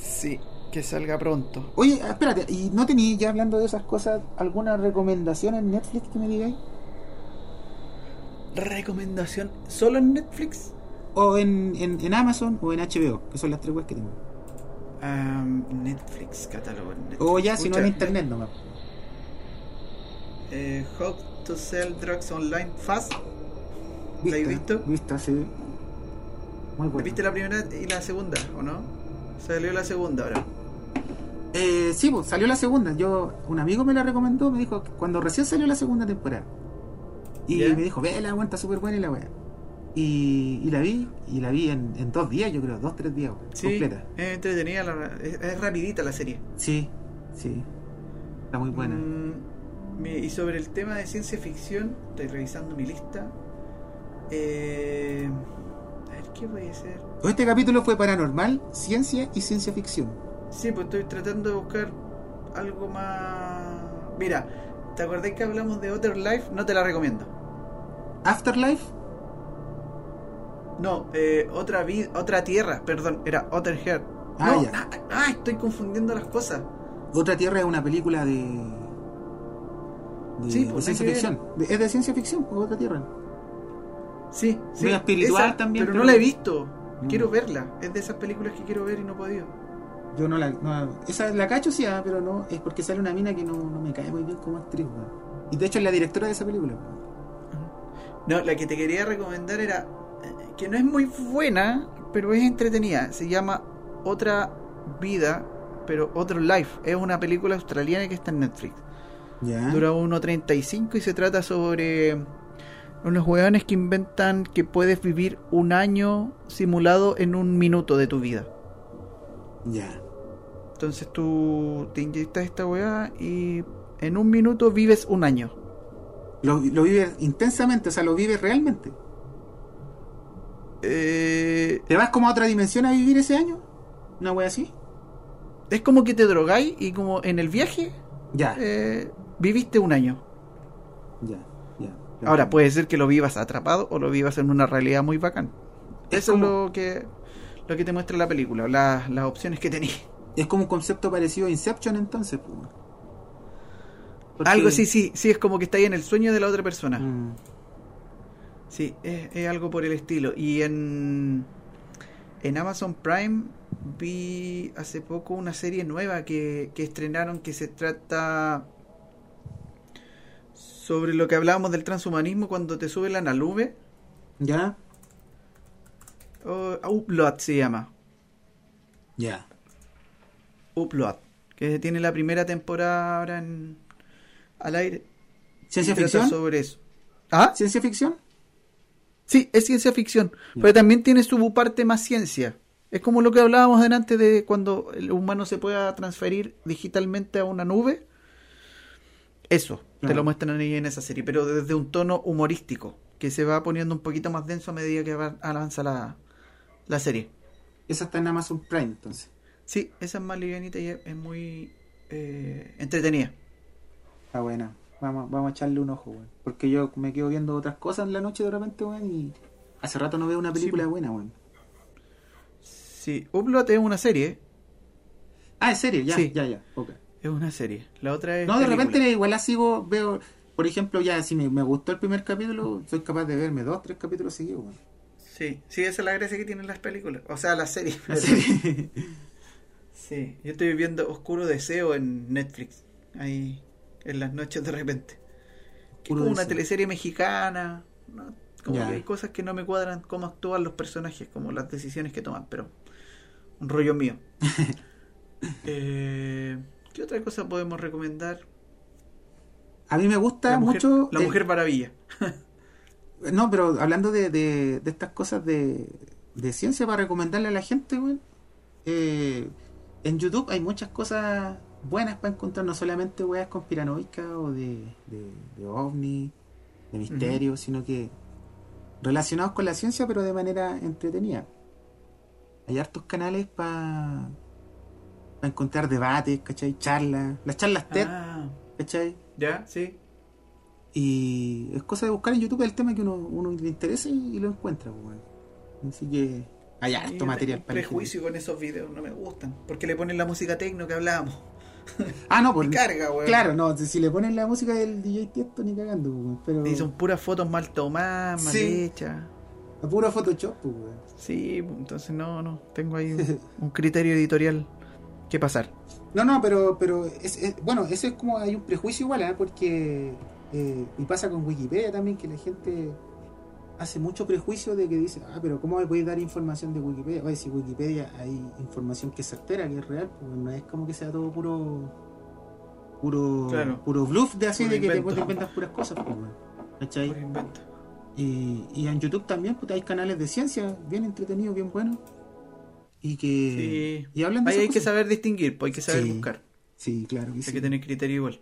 Sí, que salga pronto. Oye, espérate, ¿y no tenéis ya hablando de esas cosas alguna recomendación en Netflix que me digáis? ¿Recomendación solo en Netflix? O en, en, en Amazon o en HBO, que son las tres webs que tengo. Netflix, catálogo. en Netflix. O ya, si no en internet nomás. eh, How to Sell Drugs Online Fast. ¿La has visto? Vista, sí. Muy bueno. ¿Viste la primera y la segunda, o no? Salió la segunda ahora. Eh, sí, pues salió la segunda. Yo, un amigo me la recomendó, me dijo cuando recién salió la segunda temporada. Y me dijo, ve la aguanta súper buena y la wea. Y, y la vi, y la vi en, en dos días, yo creo, dos, tres días, wea, Sí, completa. es entretenida, la- es, es rapidita la serie. Sí, sí. Está muy buena. Mm, y sobre el tema de ciencia ficción, estoy revisando mi lista. Eh, a ver, ¿qué puede ser? Este capítulo fue paranormal, ciencia y ciencia ficción. Sí, pues estoy tratando de buscar algo más. Mira, ¿te acordás que hablamos de Other Life? No te la recomiendo. Afterlife, No, eh, otra vida, otra tierra, perdón, era Other Heart. Ah, no, ya. ah, ah, estoy confundiendo las cosas. Otra Tierra es una película de. de, Sí, de pues, ciencia hay que ficción. De- es de ciencia ficción, pues, Otra Tierra. Sí, sí. Medio espiritual esa, también, Pero, pero- no la he visto. Mm. Quiero verla. Es de esas películas que quiero ver y no he podido. Yo no la. no- esa la cacho, sí, ah, pero no. Es porque sale una mina que no, no me cae muy bien como actriz, weón. Y de hecho es la directora de esa película. weón. No, la que te quería recomendar era. eh, que no es muy buena, pero es entretenida. Se llama Otra Vida, pero Other Life. Es una película australiana que está en Netflix. Ya. Dura 1.35 y se trata sobre unos hueones que inventan que puedes vivir un año simulado en un minuto de tu vida. Ya. Entonces tú te inyectas esta weá y en un minuto vives un año. Lo, lo vives intensamente, o sea, lo vives realmente. Eh, ¿Te vas como a otra dimensión a vivir ese año? ¿Una wea así? es como que te drogáis y como en el viaje Ya. eh, viviste un año. Ya. Ya. Ahora puede ser que lo vivas atrapado o lo vivas en una realidad muy bacán. Es Eso como- es lo que lo que te muestra la película, las- las opciones que tenéis. Es como un concepto parecido a Inception entonces. Porque- Algo sí, sí, sí, es como que está ahí en el sueño de la otra persona. Mm, Sí, es, es algo por el estilo. Y en, en Amazon Prime vi hace poco una serie nueva que, que estrenaron que se trata sobre lo que hablábamos del transhumanismo cuando te suben a la nube. ¿Ya? Oh, Upload se llama. Ya. Upload. Que tiene la primera temporada ahora en, al aire. ¿Ciencia ficción? sobre eso. ¿Ah? ¿Ciencia ficción? Sí, es ciencia ficción, pero también tiene su parte más ciencia. Es como lo que hablábamos delante de cuando el humano se pueda transferir digitalmente a una nube. Eso, te lo muestran ahí en esa serie, pero desde un tono humorístico, que se va poniendo un poquito más denso a medida que va- avanza la, la serie. Esa está en Amazon Prime entonces. Sí, esa es más livianita y es, es muy eh, entretenida. Está buena. Vamos, vamos a echarle un ojo, weón. Porque yo me quedo viendo otras cosas en la noche de repente, weón, y hace rato no veo una película Sí. buena, weón. Sí, Upload es una serie, Ah, ¿en serio? Ya, Sí. ya, ya. ok. es una serie. La otra es No, de película. repente igual la sigo, veo, por ejemplo, ya si me, me gustó el primer capítulo, soy capaz de verme dos, tres capítulos seguidos, weón. Sí, sí, esa es la gracia que tienen las películas, o sea, las series. La serie. Sí, yo estoy viendo Oscuro Deseo en Netflix, ahí en las noches de repente. Que es Oscuro como una teleserie mexicana, ¿no? como que hay cosas que no me cuadran cómo actúan los personajes, como las decisiones que toman, pero un rollo mío. eh, ¿Qué otra cosa podemos recomendar? A mí me gusta La mujer, mucho... la el- mujer maravilla. No, pero hablando de, de, de estas cosas de, de ciencia para recomendarle a la gente, weón. eh, en YouTube hay muchas cosas buenas para encontrar, no solamente weas conspiranoicas o de, de, de ovni, de misterio, sino que relacionados con la ciencia, pero de manera entretenida. Hay hartos canales para encontrar debates, ¿cachai? Charlas, las charlas TED, Ah, ¿cachai? ya, sí. Y es cosa de buscar en YouTube el tema que uno, uno le interese y, y lo encuentra, pues, weón. Así que hay harto material para prejuicio con esos videos, no me gustan, porque le ponen la música tecno que hablábamos. Ah, no, pues. Me carga, weón. Claro, no, si le ponen la música del DJ Tiesto ni cagando, pues, weón. Pero. Y son puras fotos mal tomadas, mal Sí. hechas. a puro Photoshop, pues, weón. Sí, entonces no, no, tengo ahí un, un criterio editorial que pasar. No, no, pero, pero es, es- bueno, eso es como hay un prejuicio igual, ¿eh? porque eh, y pasa con Wikipedia también, que la gente hace mucho prejuicio de que dice, ah, pero ¿cómo me podéis dar información de Wikipedia? Oye, si Wikipedia hay información que es certera, que es real, pues no es como que sea todo puro puro Claro. puro bluff de así Puro de que te, invento. te inventas puras cosas, pues. ¿Cachai? Invento. Y, y en YouTube también pues, hay canales de ciencia bien entretenidos, bien buenos. Y que. Sí. Y hablan de Ahí hay que saber distinguir, pues hay que saber Sí. buscar. Sí, claro que Hay sí. que tener criterio igual.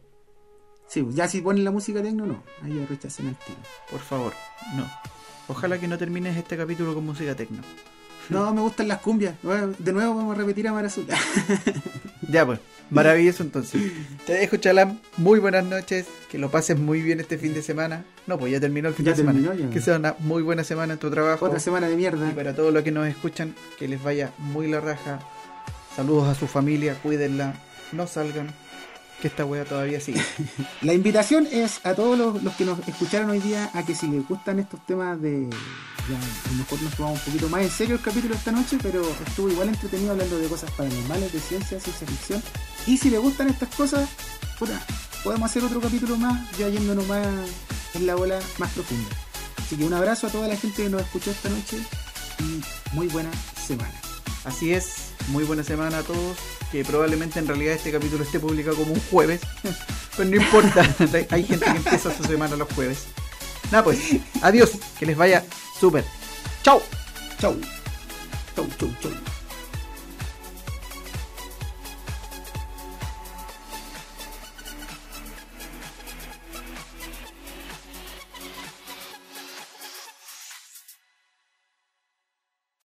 Sí, pues, ya si ponen la música tecno, no. Ahí ya rechazan el tiro. Por favor, no. Ojalá que no termines este capítulo con música tecno. No, me gustan las cumbias. De nuevo vamos a repetir a Mar Azul. Ya pues, maravilloso entonces. Te dejo, Chalam. Muy buenas noches. Que lo pases muy bien este fin de semana. No, pues ya terminó el fin Ya de semana. ya. Que sea una muy buena semana en tu trabajo. Otra semana de mierda. Y para todos los que nos escuchan, que les vaya muy la raja. Saludos a su familia, cuídenla, no salgan, que esta wea todavía sigue. La invitación es a todos los, los que nos escucharon hoy día a que si les gustan estos temas de... A lo mejor nos tomamos un poquito más en serio el capítulo esta noche, pero estuvo igual entretenido hablando de cosas paranormales, de ciencia, ciencia ficción. Y si les gustan estas cosas, puta, podemos hacer otro capítulo más, ya yéndonos más en la bola más profunda. Así que un abrazo a toda la gente que nos escuchó esta noche y muy buena semana. Así es, muy buena semana a todos. Que probablemente en realidad este capítulo esté publicado como un jueves, pero no importa, hay gente que empieza su semana los jueves. Nada pues, adiós, que les vaya súper. Chao. Chau. Chau, chau, chau.